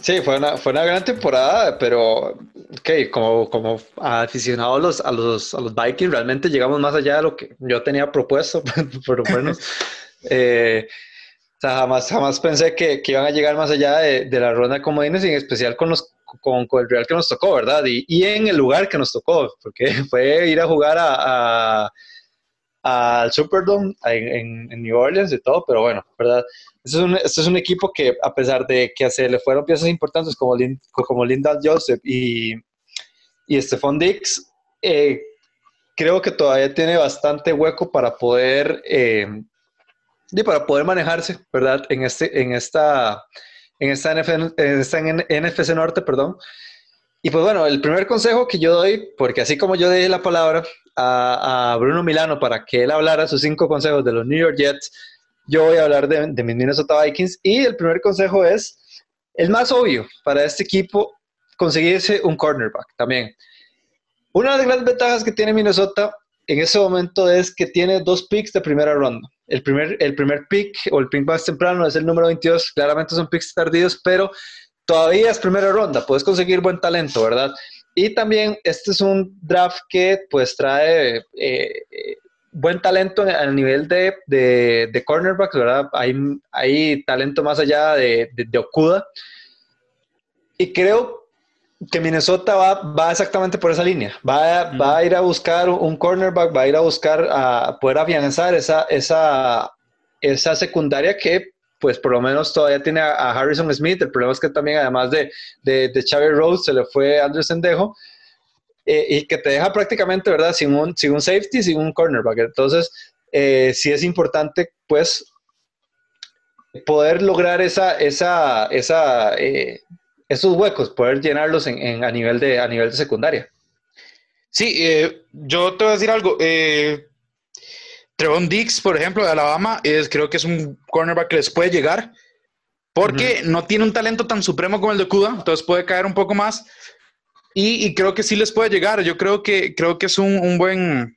Sí, fue una, fue una gran temporada, pero okay, como, como aficionados a los, a, los, a los Vikings, realmente llegamos más allá de lo que yo tenía propuesto, por lo menos. eh, o sea, jamás, jamás pensé que, que, iban a llegar más allá de, de la ronda de comodines, y en especial con, los, con, el Real que nos tocó, ¿verdad? Y, y, en el lugar que nos tocó, porque fue ir a jugar a, a, al Superdome en, en, New Orleans y todo, pero bueno, ¿verdad? Este es, un, este es un equipo que, a pesar de que se le fueron piezas importantes como, como Linda Joseph y, y Stephon Dix, eh, creo que todavía tiene bastante hueco para poder, eh, y para poder manejarse, ¿verdad? En, este, en esta, en esta, esta NFC Norte, perdón. Y pues bueno, el primer consejo que yo doy, porque así como yo di la palabra a, Bruno Milano para que él hablara sus cinco consejos de los New York Jets, yo voy a hablar de, mis Minnesota Vikings. Y el primer consejo es el más obvio para este equipo, conseguirse un cornerback también. Una de las ventajas que tiene Minnesota en ese momento es que tiene dos picks de primera ronda. El primer, el primer pick o el pick más temprano es el número 22, claramente son picks tardíos, pero todavía es primera ronda, puedes conseguir buen talento, ¿verdad? Y también este es un draft que pues trae eh, buen talento a nivel de, de, de cornerback, ¿verdad? Hay, hay talento más allá de, de, de Okuda. Y creo que Minnesota va, va, exactamente por esa línea. Va, va, a ir a buscar un cornerback, va a ir a buscar a poder afianzar esa, esa, esa secundaria que, pues, por lo menos todavía tiene a, Harrison Smith. El problema es que también, además de, de, de Xavier Rose, se le fue Andrew Sendejo. Eh, y que te deja prácticamente, ¿verdad? Sin un, sin un safety, sin un cornerback. Entonces, eh, sí es importante, pues, poder lograr esa, esa, esa eh, esos huecos, poder llenarlos en, a, nivel de, a nivel de secundaria. Sí, eh, yo te voy a decir algo. Eh, Trevon Dix, por ejemplo, de Alabama, es, creo que es un cornerback que les puede llegar porque no tiene un talento tan supremo como el de Cuda, entonces puede caer un poco más. Y, creo que sí les puede llegar. Yo creo que, creo que es un, buen,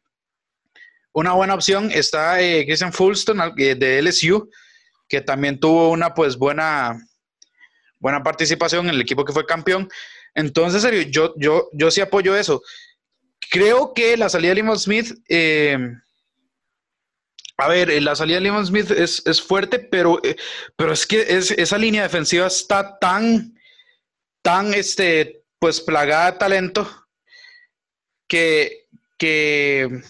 una buena opción. Está eh, Christian Fulston de LSU, que también tuvo una pues buena, buena participación en el equipo que fue campeón. Entonces, serio, yo, yo, yo sí apoyo eso. Creo que la salida de Limon Smith, eh, a ver, eh, la salida de Limon Smith es, fuerte, pero, eh, pero es que esa línea defensiva está tan, tan, este, pues plagada de talento que, que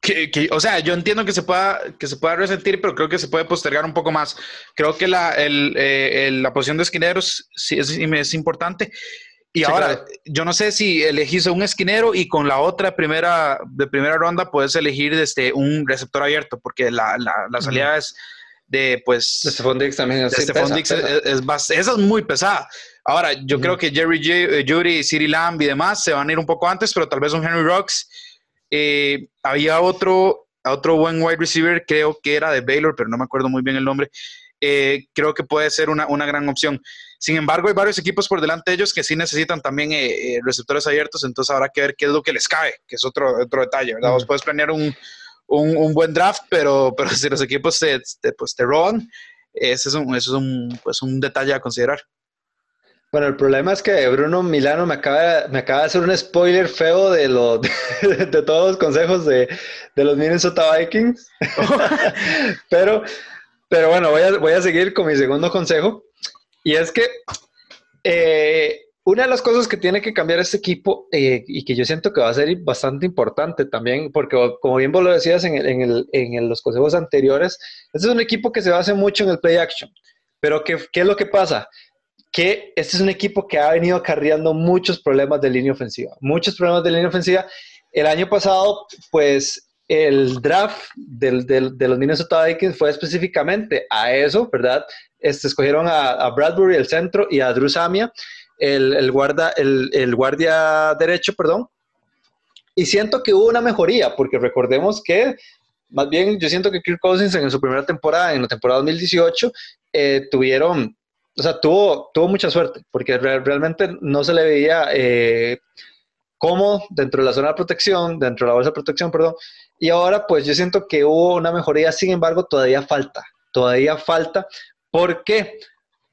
que, o sea, yo entiendo que se, pueda, que se pueda resentir, pero creo que se puede postergar un poco más. Creo que la, eh, la posición de esquineros sí es, es importante. Y ahora, yo no sé si elegís un esquinero y con la otra primera, de primera ronda puedes elegir desde un receptor abierto, porque la, la, la salida es de, pues... Stephon Dix también. De Stephon Dix Es, esa es muy pesada. Ahora, yo creo que Jerry Judy, Siri Lamb y demás se van a ir un poco antes, pero tal vez un Henry Rocks eh, había otro, otro buen wide receiver, creo que era de Baylor, pero no me acuerdo muy bien el nombre. Eh, creo que puede ser una, gran opción. Sin embargo, hay varios equipos por delante de ellos que sí necesitan también eh, receptores abiertos, entonces habrá que ver qué es lo que les cae, que es otro, otro detalle, ¿verdad? Vos puedes planear un, buen draft, pero, pero si los equipos te, pues, te roban, ese es, un, eso es un, pues, un detalle a considerar. Bueno, el problema es que Bruno Milano me acaba, me acaba de hacer un spoiler feo de, lo, de, todos los consejos de, los Minnesota Vikings. pero, pero bueno, voy a, voy a seguir con mi segundo consejo. Y es que eh, una de las cosas que tiene que cambiar este equipo eh, y que yo siento que va a ser bastante importante también, porque como bien vos lo decías en, en, el, en los consejos anteriores, este es un equipo que se basa mucho en el play action. Pero ¿qué, qué es lo que pasa? Que este es un equipo que ha venido acarreando muchos problemas de línea ofensiva, muchos problemas de línea ofensiva. El año pasado, pues el draft del, de los Minnesota Vikings fue específicamente a eso, ¿verdad? Este, escogieron a, Bradbury, el centro, y a Drew Samia, el, guarda, el, el guardia derecho, perdón. Y siento que hubo una mejoría, porque recordemos que más bien yo siento que Kirk Cousins en su primera temporada, en la temporada 2018, eh, tuvieron o sea, tuvo, tuvo mucha suerte, porque realmente no se le veía eh, cómo dentro de la zona de protección, dentro de la bolsa de protección, perdón, y ahora pues yo siento que hubo una mejoría, sin embargo, todavía falta, todavía falta. ¿Por qué?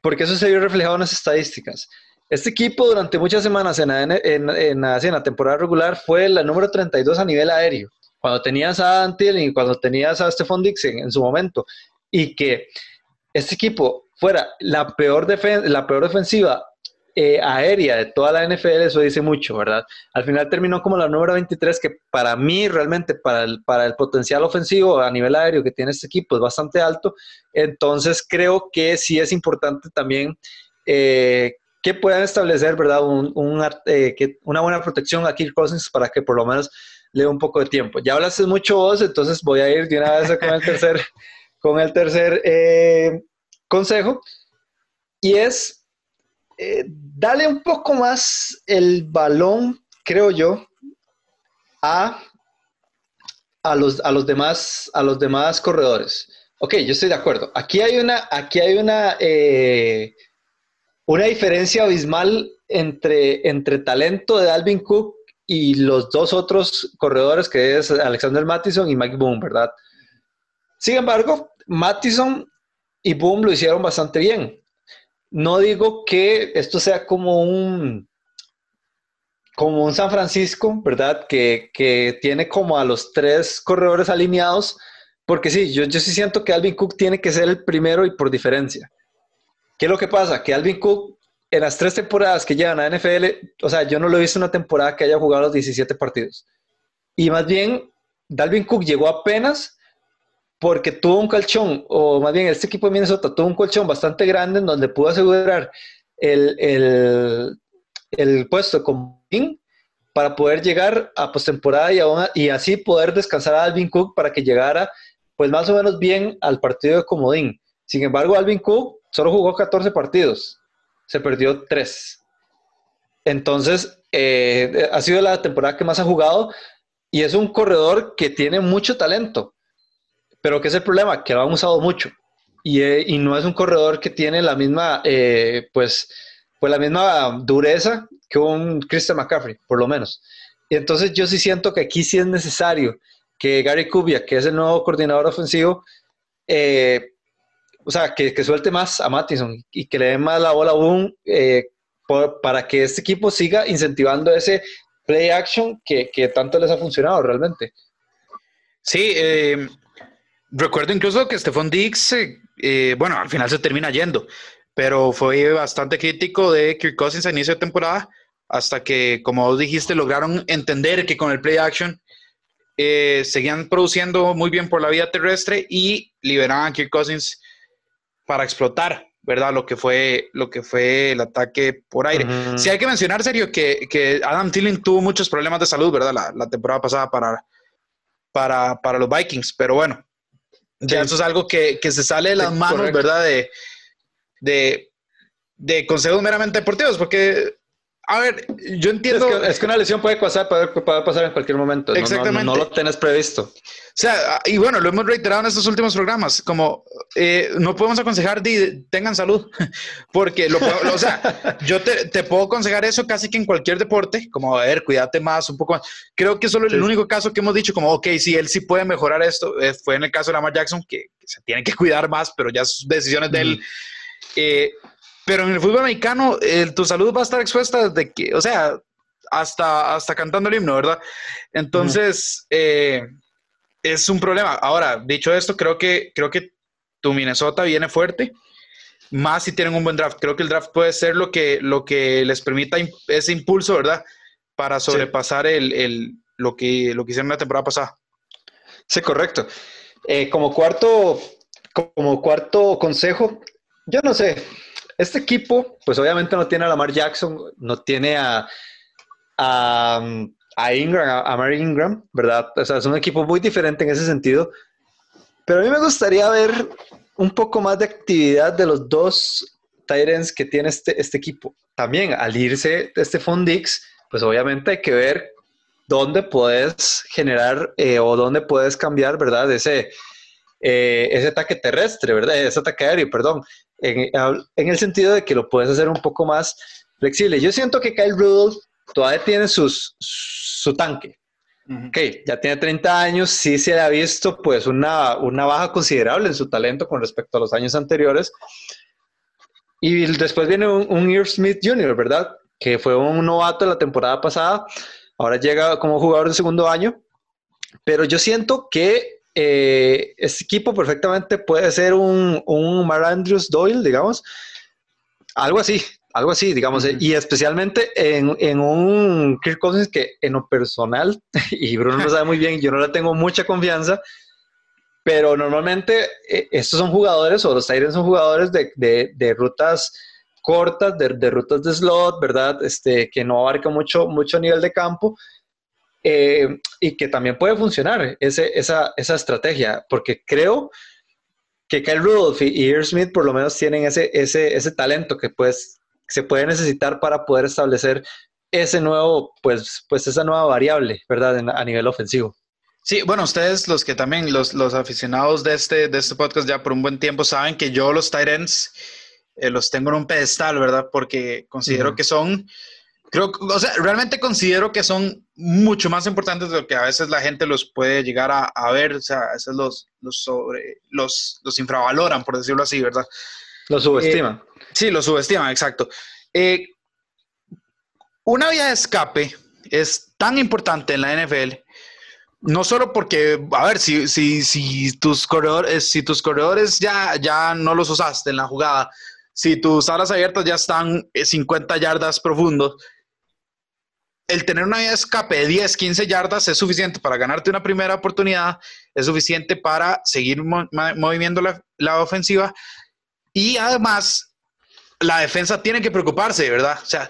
Porque eso se vio reflejado en las estadísticas. Este equipo durante muchas semanas en la, en, en, la temporada regular fue la número 32 a nivel aéreo. Cuando tenías a Antil y cuando tenías a Stephon Dixon en su momento. Y que este equipo fuera la peor, la peor defensiva eh, aérea de toda la NFL, eso dice mucho, ¿verdad? Al final terminó como la número 23, que para mí realmente, para el, para el potencial ofensivo a nivel aéreo que tiene este equipo es bastante alto. Entonces creo que sí es importante también eh, que puedan establecer, ¿verdad? Eh, una buena protección a Kirk Cousins para que por lo menos le dé un poco de tiempo. Ya hablaste mucho vos, entonces voy a ir de una vez con el tercer, con el tercer consejo. Y es eh, dale un poco más el balón, creo yo, a, a, los, a, los, demás, a los demás corredores. Ok, yo estoy de acuerdo. Aquí hay una, aquí hay una, eh, una diferencia abismal entre, entre talento de Alvin Cook y los dos otros corredores que es Alexander Mattison y Mike Boone, ¿verdad? Sin embargo, Mattison y Boone lo hicieron bastante bien no digo que esto sea como un como un San Francisco, ¿verdad? Que, tiene como a los tres corredores alineados, porque sí, yo, yo sí siento que Alvin Cook tiene que ser el primero y por diferencia. ¿Qué es lo que pasa? Que Alvin Cook, en las tres temporadas que llevan a NFL, o sea, yo no lo he visto una temporada que haya jugado los 17 partidos. Y más bien, Dalvin Cook llegó apenas porque tuvo un colchón, o más bien este equipo de Minnesota tuvo un colchón bastante grande en donde pudo asegurar el, el, el puesto con para poder llegar a postemporada y, y así poder descansar a Alvin Cook para que llegara pues más o menos bien al partido de comodín. Sin embargo, Alvin Cook solo jugó 14 partidos, se perdió 3. Entonces, eh, ha sido la temporada que más ha jugado y es un corredor que tiene mucho talento. Pero ¿qué es el problema? Que lo han usado mucho. Y, eh, y no es un corredor que tiene la misma, eh, pues, pues la misma dureza que un Christian McCaffrey, por lo menos. Y entonces yo sí siento que aquí sí es necesario que Gary Kubia, que es el nuevo coordinador ofensivo, eh, o sea, que, que, suelte más a Mattison y que le dé más la bola a Boom para que este equipo siga incentivando ese play action que, que tanto les ha funcionado realmente. Sí, Recuerdo incluso que Stephon Diggs, eh, eh, bueno, al final se termina yendo, pero fue bastante crítico de Kirk Cousins a inicio de temporada, hasta que, como vos dijiste, lograron entender que con el play action eh, seguían produciendo muy bien por la vía terrestre y liberaban a Kirk Cousins para explotar, ¿verdad? Lo que fue, lo que fue el ataque por aire. Sí hay que mencionar, serio, que, Adam Thielen tuvo muchos problemas de salud, ¿verdad? La, temporada pasada para, para, para los Vikings, pero bueno, ya eso es algo que, se sale de las manos, ¿verdad? De, de, de consejos meramente deportivos, porque a ver, yo entiendo. Es que, una lesión puede pasar, puede, pasar en cualquier momento. Exactamente. No, lo tenés previsto. O sea, y bueno, lo hemos reiterado en estos últimos programas, como eh, no podemos aconsejar de tengan salud, porque lo, o sea, yo te, puedo aconsejar eso casi que en cualquier deporte, como a ver, cuídate más, un poco más. Creo que solo el único caso que hemos dicho, como, ok, sí, él sí puede mejorar esto, eh, fue en el caso de Lamar Jackson, que, se tiene que cuidar más, pero ya sus decisiones de él. Eh, pero en el fútbol americano, tu salud va a estar expuesta desde que, o sea, hasta, hasta cantando el himno, ¿verdad? Entonces, eh, es un problema. Ahora, dicho esto, creo que, creo que tu Minnesota viene fuerte, más si tienen un buen draft. Creo que el draft puede ser lo que, lo que les permita ese impulso, ¿verdad? Para sobrepasar el, el, lo, que, lo que hicieron la temporada pasada. Sí, correcto. Eh, como cuarto, como cuarto consejo, yo no sé, este equipo, pues obviamente no tiene a Lamar Jackson, no tiene a, Ingram, a Mary Ingram, ¿verdad? O sea, es un equipo muy diferente en ese sentido. Pero a mí me gustaría ver un poco más de actividad de los dos Tyrants que tiene este, este equipo. También al irse este Fondix, pues obviamente hay que ver dónde puedes generar eh, o dónde puedes cambiar, ¿verdad? Ese, eh, ese ataque terrestre, ¿verdad? Ese ataque aéreo, perdón en, el sentido de que lo puedes hacer un poco más flexible. Yo siento que Kyle Rudolph todavía tiene sus, su tanque. Ok, ya tiene 30 años, sí se ha visto pues una, una baja considerable en su talento con respecto a los años anteriores. Y después viene un, un Irv Smith Jr., ¿verdad? Que fue un novato la temporada pasada, ahora llega como jugador de segundo año, pero yo siento que eh, este equipo perfectamente puede ser un, un Mar Andrews Doyle, digamos, algo así, Algo así, digamos, y especialmente en, en, un Kirk Cousins que en lo personal, y Bruno lo sabe muy bien, yo no le tengo mucha confianza, pero normalmente eh, estos son jugadores, o los Tyrants son jugadores de, de, de rutas cortas, de, de, rutas de slot, ¿verdad? Este, que no abarca mucho, mucho nivel de campo. Eh, y que también puede funcionar ese, esa, esa estrategia, porque creo que Kyle Rudolph y Ear Smith por lo menos tienen ese, ese, ese talento que pues se puede necesitar para poder establecer ese nuevo, pues, pues esa nueva variable, ¿verdad? a nivel ofensivo. Sí, bueno, ustedes, los que también, los, los aficionados de este, de este podcast ya por un buen tiempo saben que yo los Tyrants eh, los tengo en un pedestal, ¿verdad? Porque considero que son, creo, o sea, realmente considero que son mucho más importantes de lo que a veces la gente los puede llegar a, a ver, o sea, a veces los, los, sobre, los, los infravaloran, por decirlo así, ¿verdad? Los subestiman. Eh, sí, los subestiman, exacto. Eh, una vía de escape es tan importante en la NFL, no solo porque, a ver, si, si, si, tus, corredores, si tus corredores ya, ya no los usaste en la jugada, si tus alas abiertas ya están 50 eh, yardas profundos, el tener una vía de escape de 10, 15 yardas es suficiente para ganarte una primera oportunidad, es suficiente para seguir moviendo la, ofensiva y además, la defensa tiene que preocuparse, ¿verdad? O sea,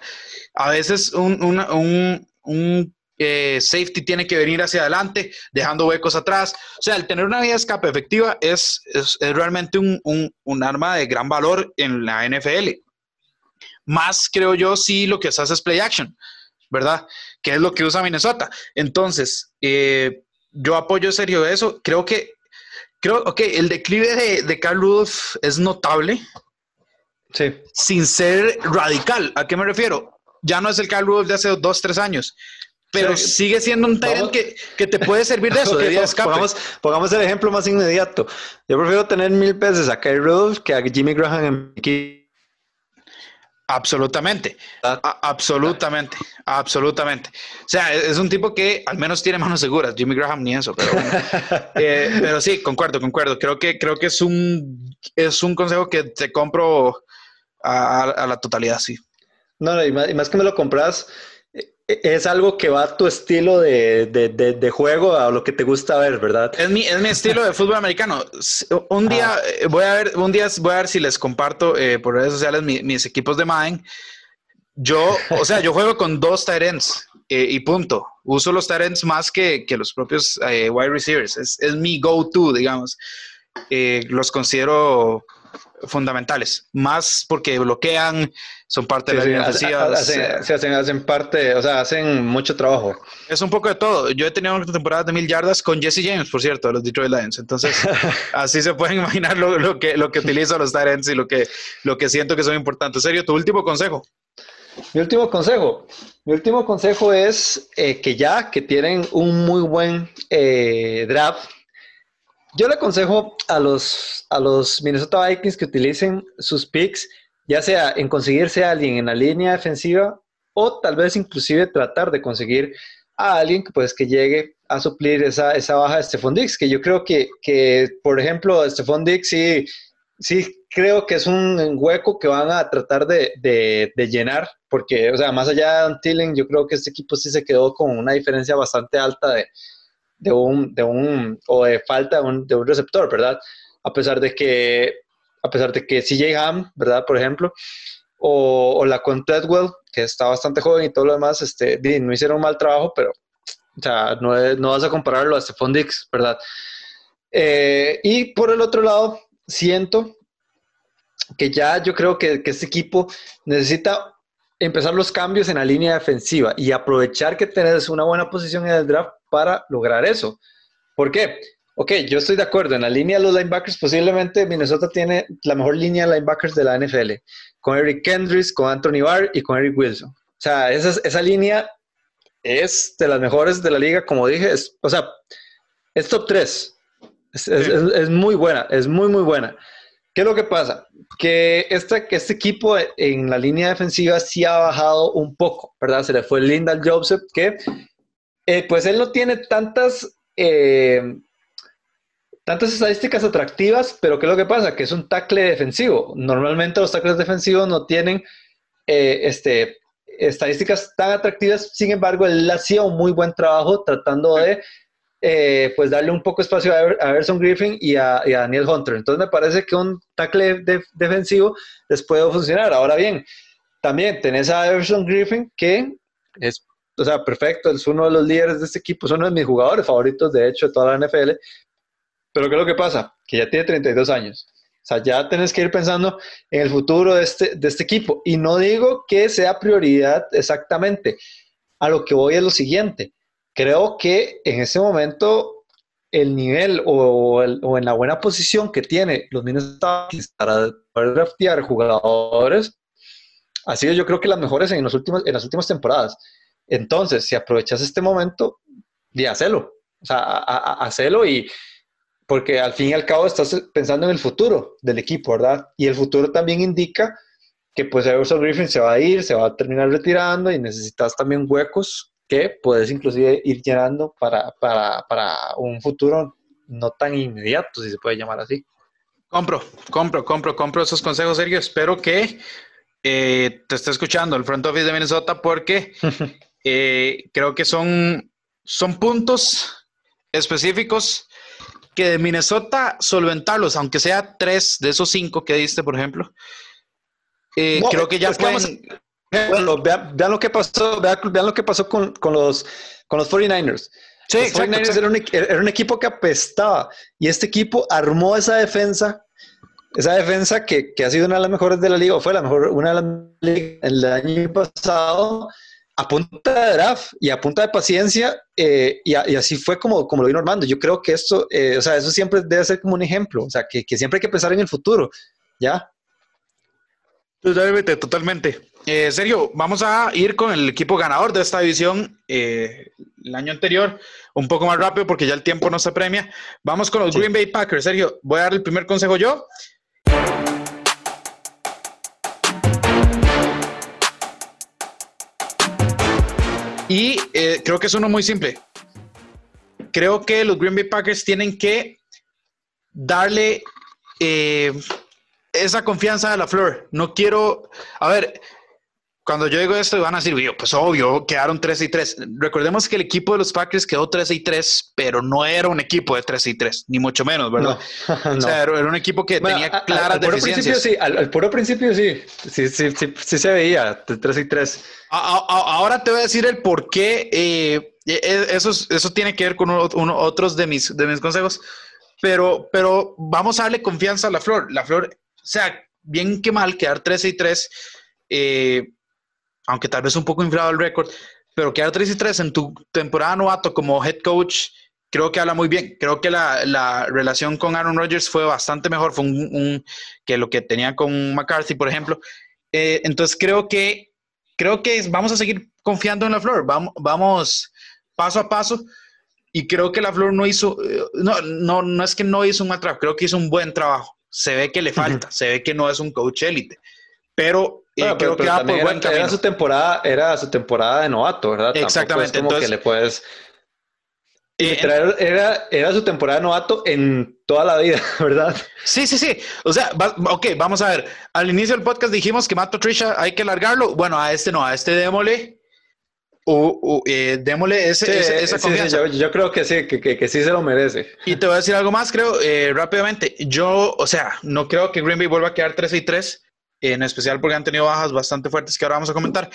a veces un, eh, safety tiene que venir hacia adelante, dejando huecos atrás. O sea, el tener una vía de escape efectiva es, realmente un, un, arma de gran valor en la NFL. Más, creo yo, sí lo que se hace es play action, ¿verdad? Que es lo que usa Minnesota. Entonces, eh, yo apoyo serio eso. Creo que Creo, ok, el declive de, de Carl Rudolph es notable. Sí. Sin ser radical. ¿A qué me refiero? Ya no es el Carl Rudolph de hace dos, tres años. Pero sigue siendo un talent que, que, te puede servir de eso, okay, de. Pongamos, pongamos, el ejemplo más inmediato. Yo prefiero tener mil veces a Kyle Rudolph que a Jimmy Graham en mi Absolutamente, absolutamente, absolutamente. O sea, es un tipo que al menos tiene manos seguras. Jimmy Graham ni eso, pero, eh, pero sí, concuerdo, concuerdo. Creo que creo que es un es un consejo que te compro a, a la totalidad, sí. No, y más, y más que me lo compras, es algo que va a tu estilo de, de, de, juego, a lo que te gusta ver, ¿verdad? Es mi, es mi estilo de fútbol americano. Un día eh, voy a ver, un día voy a ver si les comparto eh, por redes sociales mis equipos de Madden. Yo, o sea, yo juego con dos tight ends eh, y punto. Uso los tight ends más que, que los propios wide receivers. Es, es mi go-to, digamos. los considero fundamentales, más porque bloquean, son parte de la línea defensiva. Hacen, hacen, parte, o sea, hacen mucho trabajo. Es un poco de todo. Yo he tenido temporadas de mil yardas con Jesse James, por cierto, de los Detroit Lions. Entonces, así se pueden imaginar lo, lo, que, lo que utilizo los Tyrants y lo que, lo que siento que son importantes. serio, tu último consejo. Mi último consejo. Mi último consejo es eh, que ya que tienen un muy buen eh, draft, yo le aconsejo a los, a los Minnesota Vikings que utilicen sus picks, ya sea en conseguirse a alguien en la línea defensiva o tal vez inclusive tratar de conseguir a alguien que, pues, que llegue a suplir esa, esa baja de Stephon Dix, que yo creo que, que por ejemplo, Stephon Dix sí, sí creo que es un hueco que van a tratar de, de, de llenar, porque, o sea, más allá de Antillen, yo creo que este equipo sí se quedó con una diferencia bastante alta de, de un, de un, o de falta de un, de un receptor, ¿verdad? A pesar de que, a pesar de que CJ Ham, ¿verdad? Por ejemplo, o, la con Treadwell, que está bastante joven y todo lo demás, este, no hicieron un mal trabajo, pero, o sea, no, no vas a compararlo a Stephon Dix, ¿verdad? Eh, y por el otro lado, siento que ya yo creo que, que este equipo necesita empezar los cambios en la línea defensiva y aprovechar que tenés una buena posición en el draft para lograr eso. ¿Por qué? Ok, yo estoy de acuerdo. En la línea de los linebackers, posiblemente Minnesota tiene la mejor línea de linebackers de la NFL, con Eric Kendricks, con Anthony Barr y con Eric Wilson. O sea, esa, esa línea es de las mejores de la liga, como dije. o sea, es top 3. Es, es, es, muy buena, es muy, muy buena. ¿Qué es lo que pasa? Que este, que este equipo en la línea defensiva sí ha bajado un poco, ¿verdad? Se le fue Linda Joseph, que eh, pues él no tiene tantas, eh, tantas estadísticas atractivas, pero ¿qué es lo que pasa? Que es un tackle defensivo. Normalmente los tackles defensivos no tienen eh, este, estadísticas tan atractivas, sin embargo, él hacía un muy buen trabajo tratando de eh, pues darle un poco espacio a, Everson Griffin y a, Daniel Hunter. Entonces me parece que un tackle defensivo les puede funcionar. Ahora bien, también tenés a Everson Griffin que es, o sea, perfecto, es uno de los líderes de este equipo, es uno de mis jugadores favoritos, de hecho, de toda la NFL. Pero ¿qué es lo que pasa? Que ya tiene 32 años. O sea, ya tenés que ir pensando en el futuro de este, de este equipo. Y no digo que sea prioridad exactamente. A lo que voy es lo siguiente. Creo que en ese momento el nivel o, o en la buena posición que tiene los Minnesota para poder draftear jugadores ha sido yo creo que las mejores en, los últimos, en las últimas temporadas. Entonces, si aprovechas este momento, hacelo. O sea, hacelo y, porque al fin y al cabo estás pensando en el futuro del equipo, ¿verdad? Y el futuro también indica que pues Everson Griffin se va a ir, se va a terminar retirando y necesitas también huecos que puedes inclusive ir llenando para, un futuro no tan inmediato, si se puede llamar así. Compro, compro, compro, compro esos consejos, Sergio. Espero que eh, te esté escuchando el front office de Minnesota porque eh, creo que son, son puntos específicos que de Minnesota solventarlos, aunque sea tres de esos cinco que diste, por ejemplo, eh, creo que ya pueden... bueno, vean, lo que pasó, vean, lo que pasó con, los, con los 49ers. Sí, los 49ers Era, un, equipo que apestaba y este equipo armó esa defensa, esa defensa que, que, ha sido una de las mejores de la liga, o fue la mejor, una de las ligas el año pasado, a punta de draft y a punta de paciencia, eh, y, así fue como, como lo vino armando. Yo creo que esto, eh, o sea, eso siempre debe ser como un ejemplo, o sea, que, siempre hay que pensar en el futuro, ¿ya? Totalmente, totalmente. Eh, Sergio, vamos a ir con el equipo ganador de esta división el año anterior, un poco más rápido porque ya el tiempo no se premia. Vamos con los Green Bay Packers. Sergio, voy a dar el primer consejo yo Y eh, creo que es uno muy simple. Creo que los Green Bay Packers tienen que darle eh, esa confianza a la flor. No quiero, a ver, cuando yo digo esto, van a decir, pues obvio, quedaron 3 y 3. Recordemos que el equipo de los Packers quedó 3 y 3, pero no era un equipo de 3 y 3, ni mucho menos, ¿verdad? O sea, era, un equipo que tenía claras al deficiencias. Sí, al, puro principio sí. Sí, sí, sí, sí se veía, 3 y 3. ahora te voy a decir el por qué. Eh, e, e, eso, eso tiene que ver con uno, otros de mis, de mis consejos. Pero, pero vamos a darle confianza a la flor. La flor, o sea, bien que mal quedar 3 y 3. Eh, aunque tal vez un poco inflado el récord, pero quedar 3 y 3 en tu temporada novato como head coach, creo que habla muy bien. Creo que la, la relación con Aaron Rodgers fue bastante mejor fue un, que lo que tenía con McCarthy, por ejemplo. Eh, entonces creo que, creo que vamos a seguir confiando en la Flor. Vamos, vamos paso a paso. Y creo que la Flor no hizo, eh, no, no, no es que no hizo un mal trabajo, creo que hizo un buen trabajo. Se ve que le falta, se ve que no es un coach élite. Pero creo que era, su temporada, era su temporada de novato, ¿verdad? Exactamente. como que le puedes. Eh, era, era su temporada de novato en toda la vida, ¿verdad? Sí, sí, sí. O sea, ok, vamos a ver. Al inicio del podcast dijimos que Matt Patricia hay que largarlo. Bueno, a este no, a este démosle. O, eh, démosle ese, esa confianza. yo, creo que sí, que, que, sí se lo merece. Y te voy a decir algo más, creo, eh, rápidamente. Yo, o sea, no creo que Green Bay vuelva a quedar 3 y 3 en especial porque han tenido bajas bastante fuertes que ahora vamos a comentar,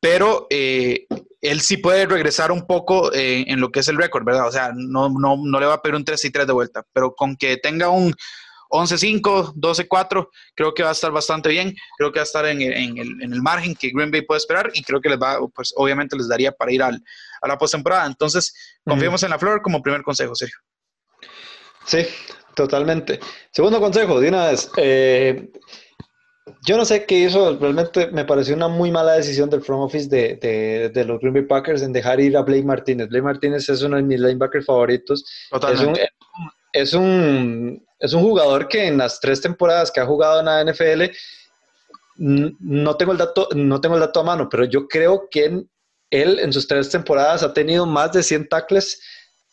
pero eh, él sí puede regresar un poco eh, en lo que es el récord, ¿verdad? O sea, no, no, no le va a pedir un 3 y 3 de vuelta, pero con que tenga un 11-5, 12-4, creo que va a estar bastante bien, creo que va a estar en, en, el, en, el, margen que Green Bay puede esperar y creo que les va, pues obviamente les daría para ir al, a la postemporada. Entonces, confiemos en la flor como primer consejo, Sergio. Sí, totalmente. Segundo consejo, de una vez. Eh, yo no sé qué hizo, realmente me pareció una muy mala decisión del front office de, de, los Green Bay Packers en dejar ir a Blake Martínez. Blake Martínez es uno de mis linebackers favoritos. Es un, es un, jugador que en las tres temporadas que ha jugado en la NFL, no tengo el dato, no tengo el dato a mano, pero yo creo que él en sus tres temporadas ha tenido más de 100 tackles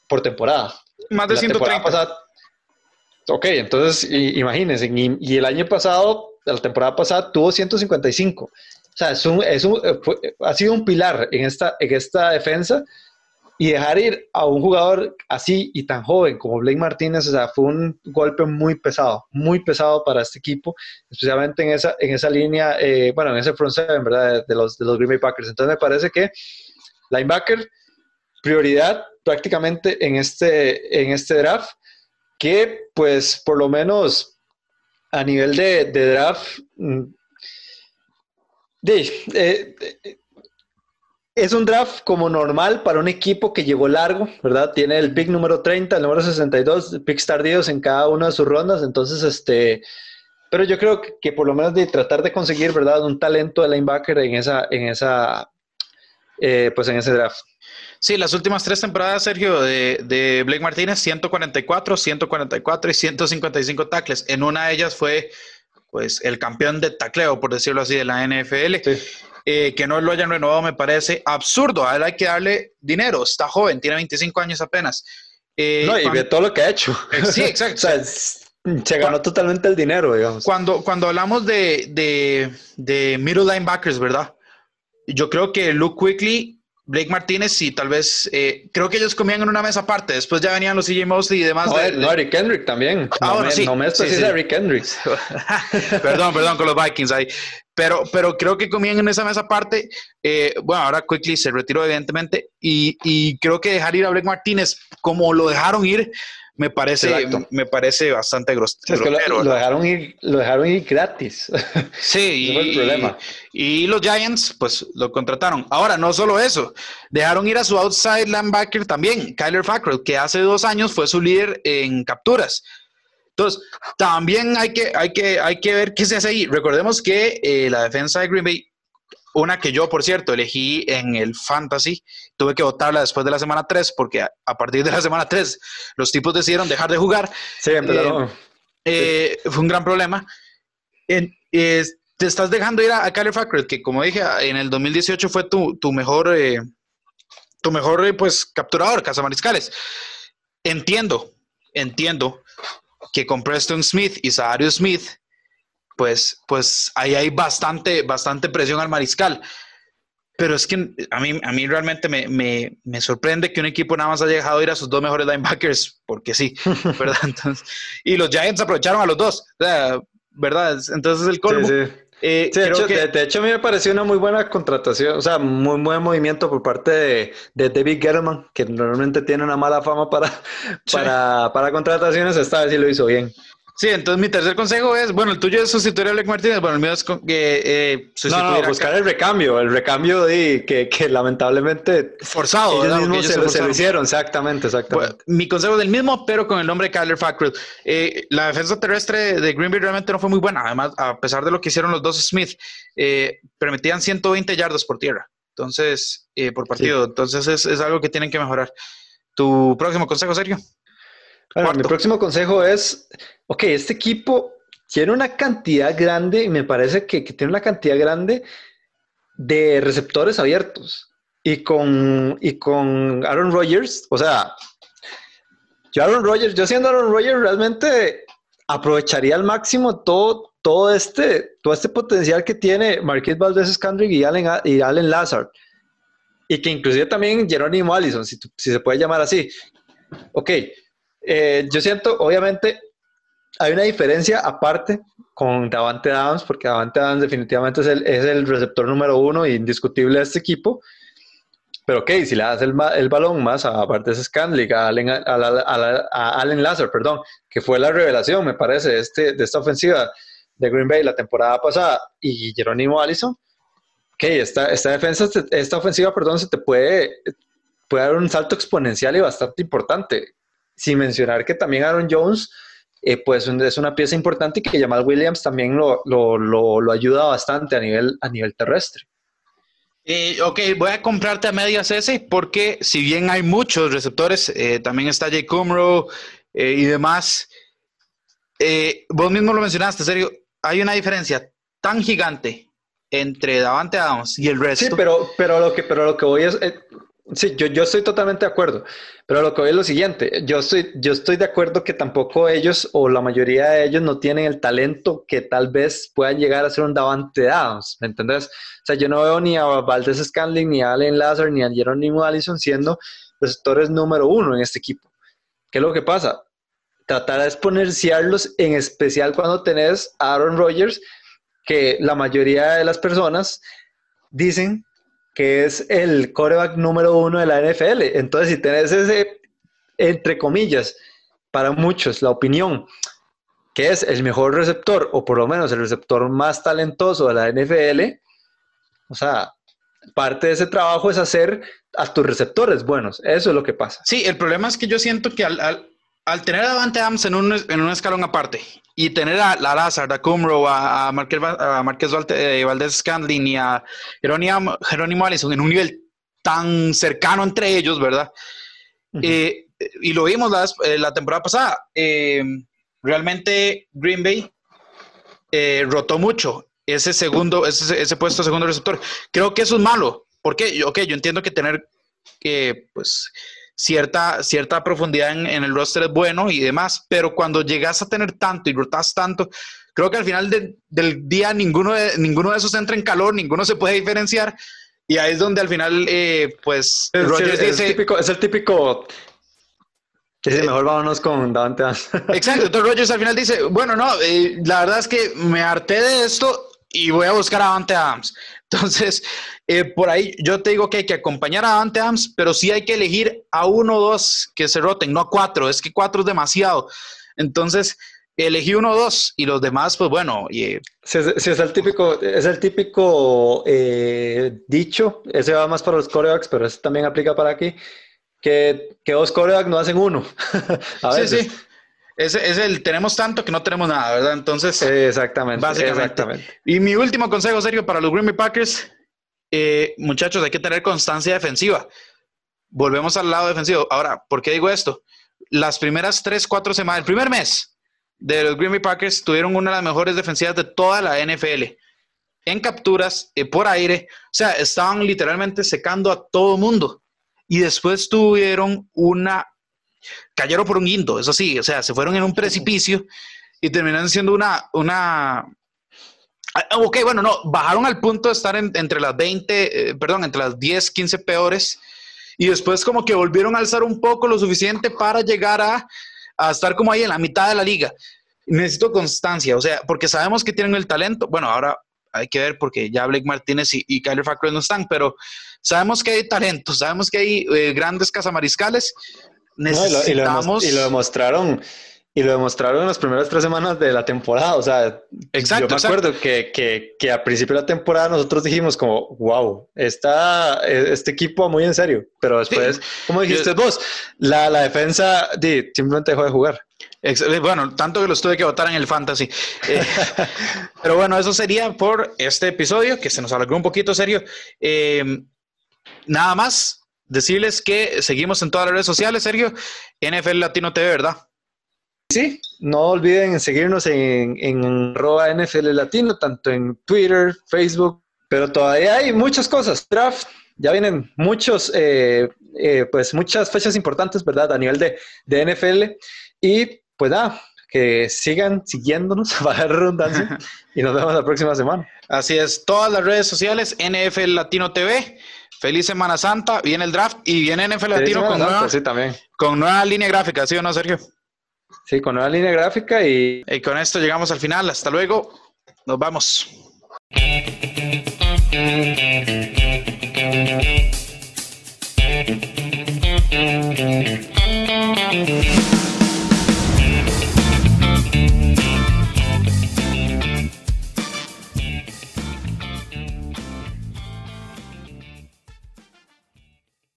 por temporada. Más de 130. ok, entonces imagínense, y el año pasado la temporada pasada tuvo 155. O sea, es un, es un, ha sido un pilar en esta, en esta defensa y dejar ir a un jugador así y tan joven como Blake Martínez, o sea, fue un golpe muy pesado, muy pesado para este equipo, especialmente en esa, en esa línea, eh, bueno, en ese front seven, ¿verdad? De los, de los Green Bay Packers. Entonces me parece que linebacker, prioridad prácticamente en este, en este draft, que pues por lo menos a nivel de, draft, mm, de, eh, es un draft como normal para un equipo que llegó largo, ¿verdad? Tiene el pick número 30, el número 62, picks tardíos en cada una de sus rondas, entonces, este, pero yo creo que, por lo menos de tratar de conseguir, ¿verdad? Un talento de linebacker en esa, en esa, eh, pues en ese draft. Sí, las últimas tres temporadas, Sergio, de, de, Blake Martínez, 144, 144 y 155 tackles. En una de ellas fue, pues, el campeón de tacleo, por decirlo así, de la NFL. Sí. Eh, que no lo hayan renovado me parece absurdo. A él hay que darle dinero. Está joven, tiene 25 años apenas. Eh, no, y ve todo lo que ha hecho. Eh, sí, exacto. se ganó totalmente el dinero, digamos. Cuando, cuando hablamos de, de, de middle linebackers, ¿verdad? Yo creo que Luke Quickly Blake Martínez y tal vez, eh, creo que ellos comían en una mesa aparte, después ya venían los CJ Mosley y demás. No, de, no Eric Kendrick también. Ah, no, me, sí. no me sí, sí. Eric Kendrick. perdón, perdón, con los Vikings ahí. Pero, pero creo que comían en esa mesa aparte. Eh, bueno, ahora Quickly se retiró evidentemente y, y creo que dejar ir a Blake Martínez como lo dejaron ir, me parece, me parece bastante grosero. Es que lo, dejaron ir, lo dejaron ir gratis. Sí, y, el problema. Y, los Giants, pues lo contrataron. Ahora, no solo eso, dejaron ir a su outside linebacker también, Kyler Fackrell, que hace dos años fue su líder en capturas. Entonces, también hay que, hay que, hay que ver qué se hace ahí. Recordemos que eh, la defensa de Green Bay una que yo, por cierto, elegí en el Fantasy. Tuve que votarla después de la semana 3 porque a, partir de la semana 3 los tipos decidieron dejar de jugar. Sí, eh, eh, fue un gran problema. te estás dejando ir a, a Kyler que como dije, en el 2018 fue tu, tu mejor, eh, tu mejor pues, capturador, cazamariscales. Entiendo, entiendo que con Preston Smith y Zahario Smith pues, pues ahí hay bastante, bastante presión al mariscal. Pero es que a mí, a mí realmente me, me, me, sorprende que un equipo nada más haya dejado ir a sus dos mejores linebackers, porque sí, ¿verdad? Entonces, y los Giants aprovecharon a los dos, ¿verdad? Entonces el colmo. Sí, sí. Eh, de, hecho, de, hecho, a mí me pareció una muy buena contratación, o sea, muy buen movimiento por parte de, de David Gettleman, que normalmente tiene una mala fama para, para, para contrataciones, esta vez sí lo hizo bien. Sí, entonces mi tercer consejo es, bueno, el tuyo es sustituir a Blake Martínez, bueno, el mío es que eh, sustituir no, no, buscar el recambio, el recambio de que, que lamentablemente forzado, ellos mismos se, se, lo hicieron, exactamente, exactamente. mi consejo es el mismo, pero con el nombre de Kyler Fackrell. Eh, la defensa terrestre de Green Bay realmente no fue muy buena, además, a pesar de lo que hicieron los dos Smith, eh, permitían 120 yardas por tierra, entonces, eh, por partido, entonces es, es algo que tienen que mejorar. ¿Tu próximo consejo, Sergio? Bueno, mi próximo consejo es, ok, este equipo tiene una cantidad grande, y me parece que, tiene una cantidad grande de receptores abiertos. Y con, y con Aaron Rodgers, o sea, yo Aaron Rodgers, yo siendo Aaron Rodgers realmente aprovecharía al máximo todo, todo, este, todo este potencial que tiene Marqués Valdez Scandrick y Allen, y Allen Lazard. Y que inclusive también Jerónimo Allison, si, si se puede llamar así. Ok, eh, yo siento, obviamente, hay una diferencia aparte con Davante Adams, porque Davante Adams definitivamente es el, receptor número uno e indiscutible de este equipo. Pero ok, si le das el, balón más aparte de Scanlick, a Allen, a, a, Allen Lazar, perdón, que fue la revelación, me parece, de, este, de esta ofensiva de Green Bay la temporada pasada, y Jerónimo Allison, ok, esta, esta defensa, esta ofensiva, perdón, se te puede dar un salto exponencial y bastante importante sin mencionar que también Aaron Jones, eh, pues es una pieza importante y que Jamal Williams también lo, lo, lo, ayuda bastante a nivel, a nivel terrestre. Eh, ok, voy a comprarte a medias ese porque si bien hay muchos receptores, eh, también está Jay Cumro y demás. vos mismo lo mencionaste, serio, hay una diferencia tan gigante entre Davante Adams y el resto. Sí, pero, pero, lo, que, pero lo que voy es, Sí, yo, yo estoy totalmente de acuerdo, pero lo que voy es lo siguiente, yo estoy, yo estoy de acuerdo que tampoco ellos o la mayoría de ellos no tienen el talento que tal vez puedan llegar a ser un Davante Adams, ¿me entendés? O sea, yo no veo ni a Valdez Scanling, ni a Allen Lazar, ni a Jerónimo Allison siendo receptores número uno en este equipo. ¿Qué es lo que pasa? Tratar de exponenciarlos, en especial cuando tenés a Aaron Rodgers, que la mayoría de las personas dicen que es el coreback número uno de la NFL. Entonces, si tenés ese, entre comillas, para muchos, la opinión que es el mejor receptor, o por lo menos el receptor más talentoso de la NFL, o sea, parte de ese trabajo es hacer a tus receptores buenos. Eso es lo que pasa. Sí, el problema es que yo siento que al, al, tener a Davante Adams en un, en un escalón aparte y tener a, la Lazard, a Cumro, a, a Marquez, a Marquez eh, Valdez Scandlin y a Jerónimo, Jerónimo Allison en un nivel tan cercano entre ellos, ¿verdad? Eh, y lo vimos la, eh, la temporada pasada. realmente Green Bay rotó mucho ese segundo, ese, ese puesto segundo receptor. Creo que eso es malo. porque Ok, yo entiendo que tener que, pues, cierta, cierta profundidad en, el roster es bueno y demás, pero cuando llegas a tener tanto y rotas tanto, creo que al final del día ninguno de, ninguno de esos entra en calor, ninguno se puede diferenciar. Y ahí es donde al final, eh, pues, es, dice... típico, es el típico que mejor vámonos con Davante Exacto, entonces Rogers al final dice, bueno, no, eh, la verdad es que me harté de esto y voy a buscar a Davante Adams. Entonces, eh, por ahí yo te digo que hay que acompañar a Davante Adams, pero sí hay que elegir a uno o dos que se roten, no a cuatro, es que cuatro es demasiado. Entonces, elegí uno o dos y los demás, pues bueno. Y, sí, es el típico, es el típico eh, dicho, ese va más para los corebacks, pero ese también aplica para aquí, que, que dos corebacks no hacen uno. a veces. Sí, sí. Es, es, el tenemos tanto que no tenemos nada, ¿verdad? Entonces, exactamente, básicamente. Y mi último consejo, serio, para los Green Bay Packers, eh, muchachos, hay que tener constancia defensiva. Volvemos al lado defensivo. Ahora, ¿por qué digo esto? Las primeras tres, cuatro semanas, el primer mes de los Green Bay Packers tuvieron una de las mejores defensivas de toda la NFL. En capturas, eh, por aire, o sea, estaban literalmente secando a todo mundo. Y después tuvieron una cayeron por un guindo, eso sí, o sea, se fueron en un precipicio y terminaron siendo una, una, ah, ok, bueno, no, bajaron al punto de estar entre las 20, eh, perdón, entre las 10, 15 peores y después como que volvieron a alzar un poco lo suficiente para llegar a, a estar como ahí en la mitad de la liga. Necesito constancia, o sea, porque sabemos que tienen el talento, bueno, ahora hay que ver porque ya Blake Martínez y, y Kyler Fackrell no están, pero sabemos que hay talento, sabemos que hay eh, grandes cazamariscales, necesitamos... y, lo, demostraron y lo demostraron en las primeras tres semanas de la temporada. O sea, exacto, yo me acuerdo que, que, que, a principio de la temporada nosotros dijimos como, wow, está este equipo muy en serio. Pero después, como dijiste vos, la, la defensa di, simplemente dejó de jugar. Bueno, tanto que los tuve que votar en el fantasy. Eh, pero bueno, eso sería por este episodio, que se nos alargó un poquito serio. Eh, nada más, decirles que seguimos en todas las redes sociales, Sergio, NFL Latino TV, ¿verdad? Sí, no olviden seguirnos en, en NFL Latino, tanto en Twitter, Facebook, pero todavía hay muchas cosas. Draft, ya vienen muchos, eh, eh, pues muchas fechas importantes, ¿verdad? A nivel de, de NFL. Y pues nada, que sigan siguiéndonos, para la redundancia, y nos vemos la próxima semana. Así es, todas las redes sociales, NFL Latino TV. Feliz Semana Santa, viene el draft y viene NFL Latino con, nueva, con nueva línea gráfica, ¿sí o no, Sergio? Sí, con nueva línea gráfica y... Y con esto llegamos al final. Hasta luego. Nos vamos.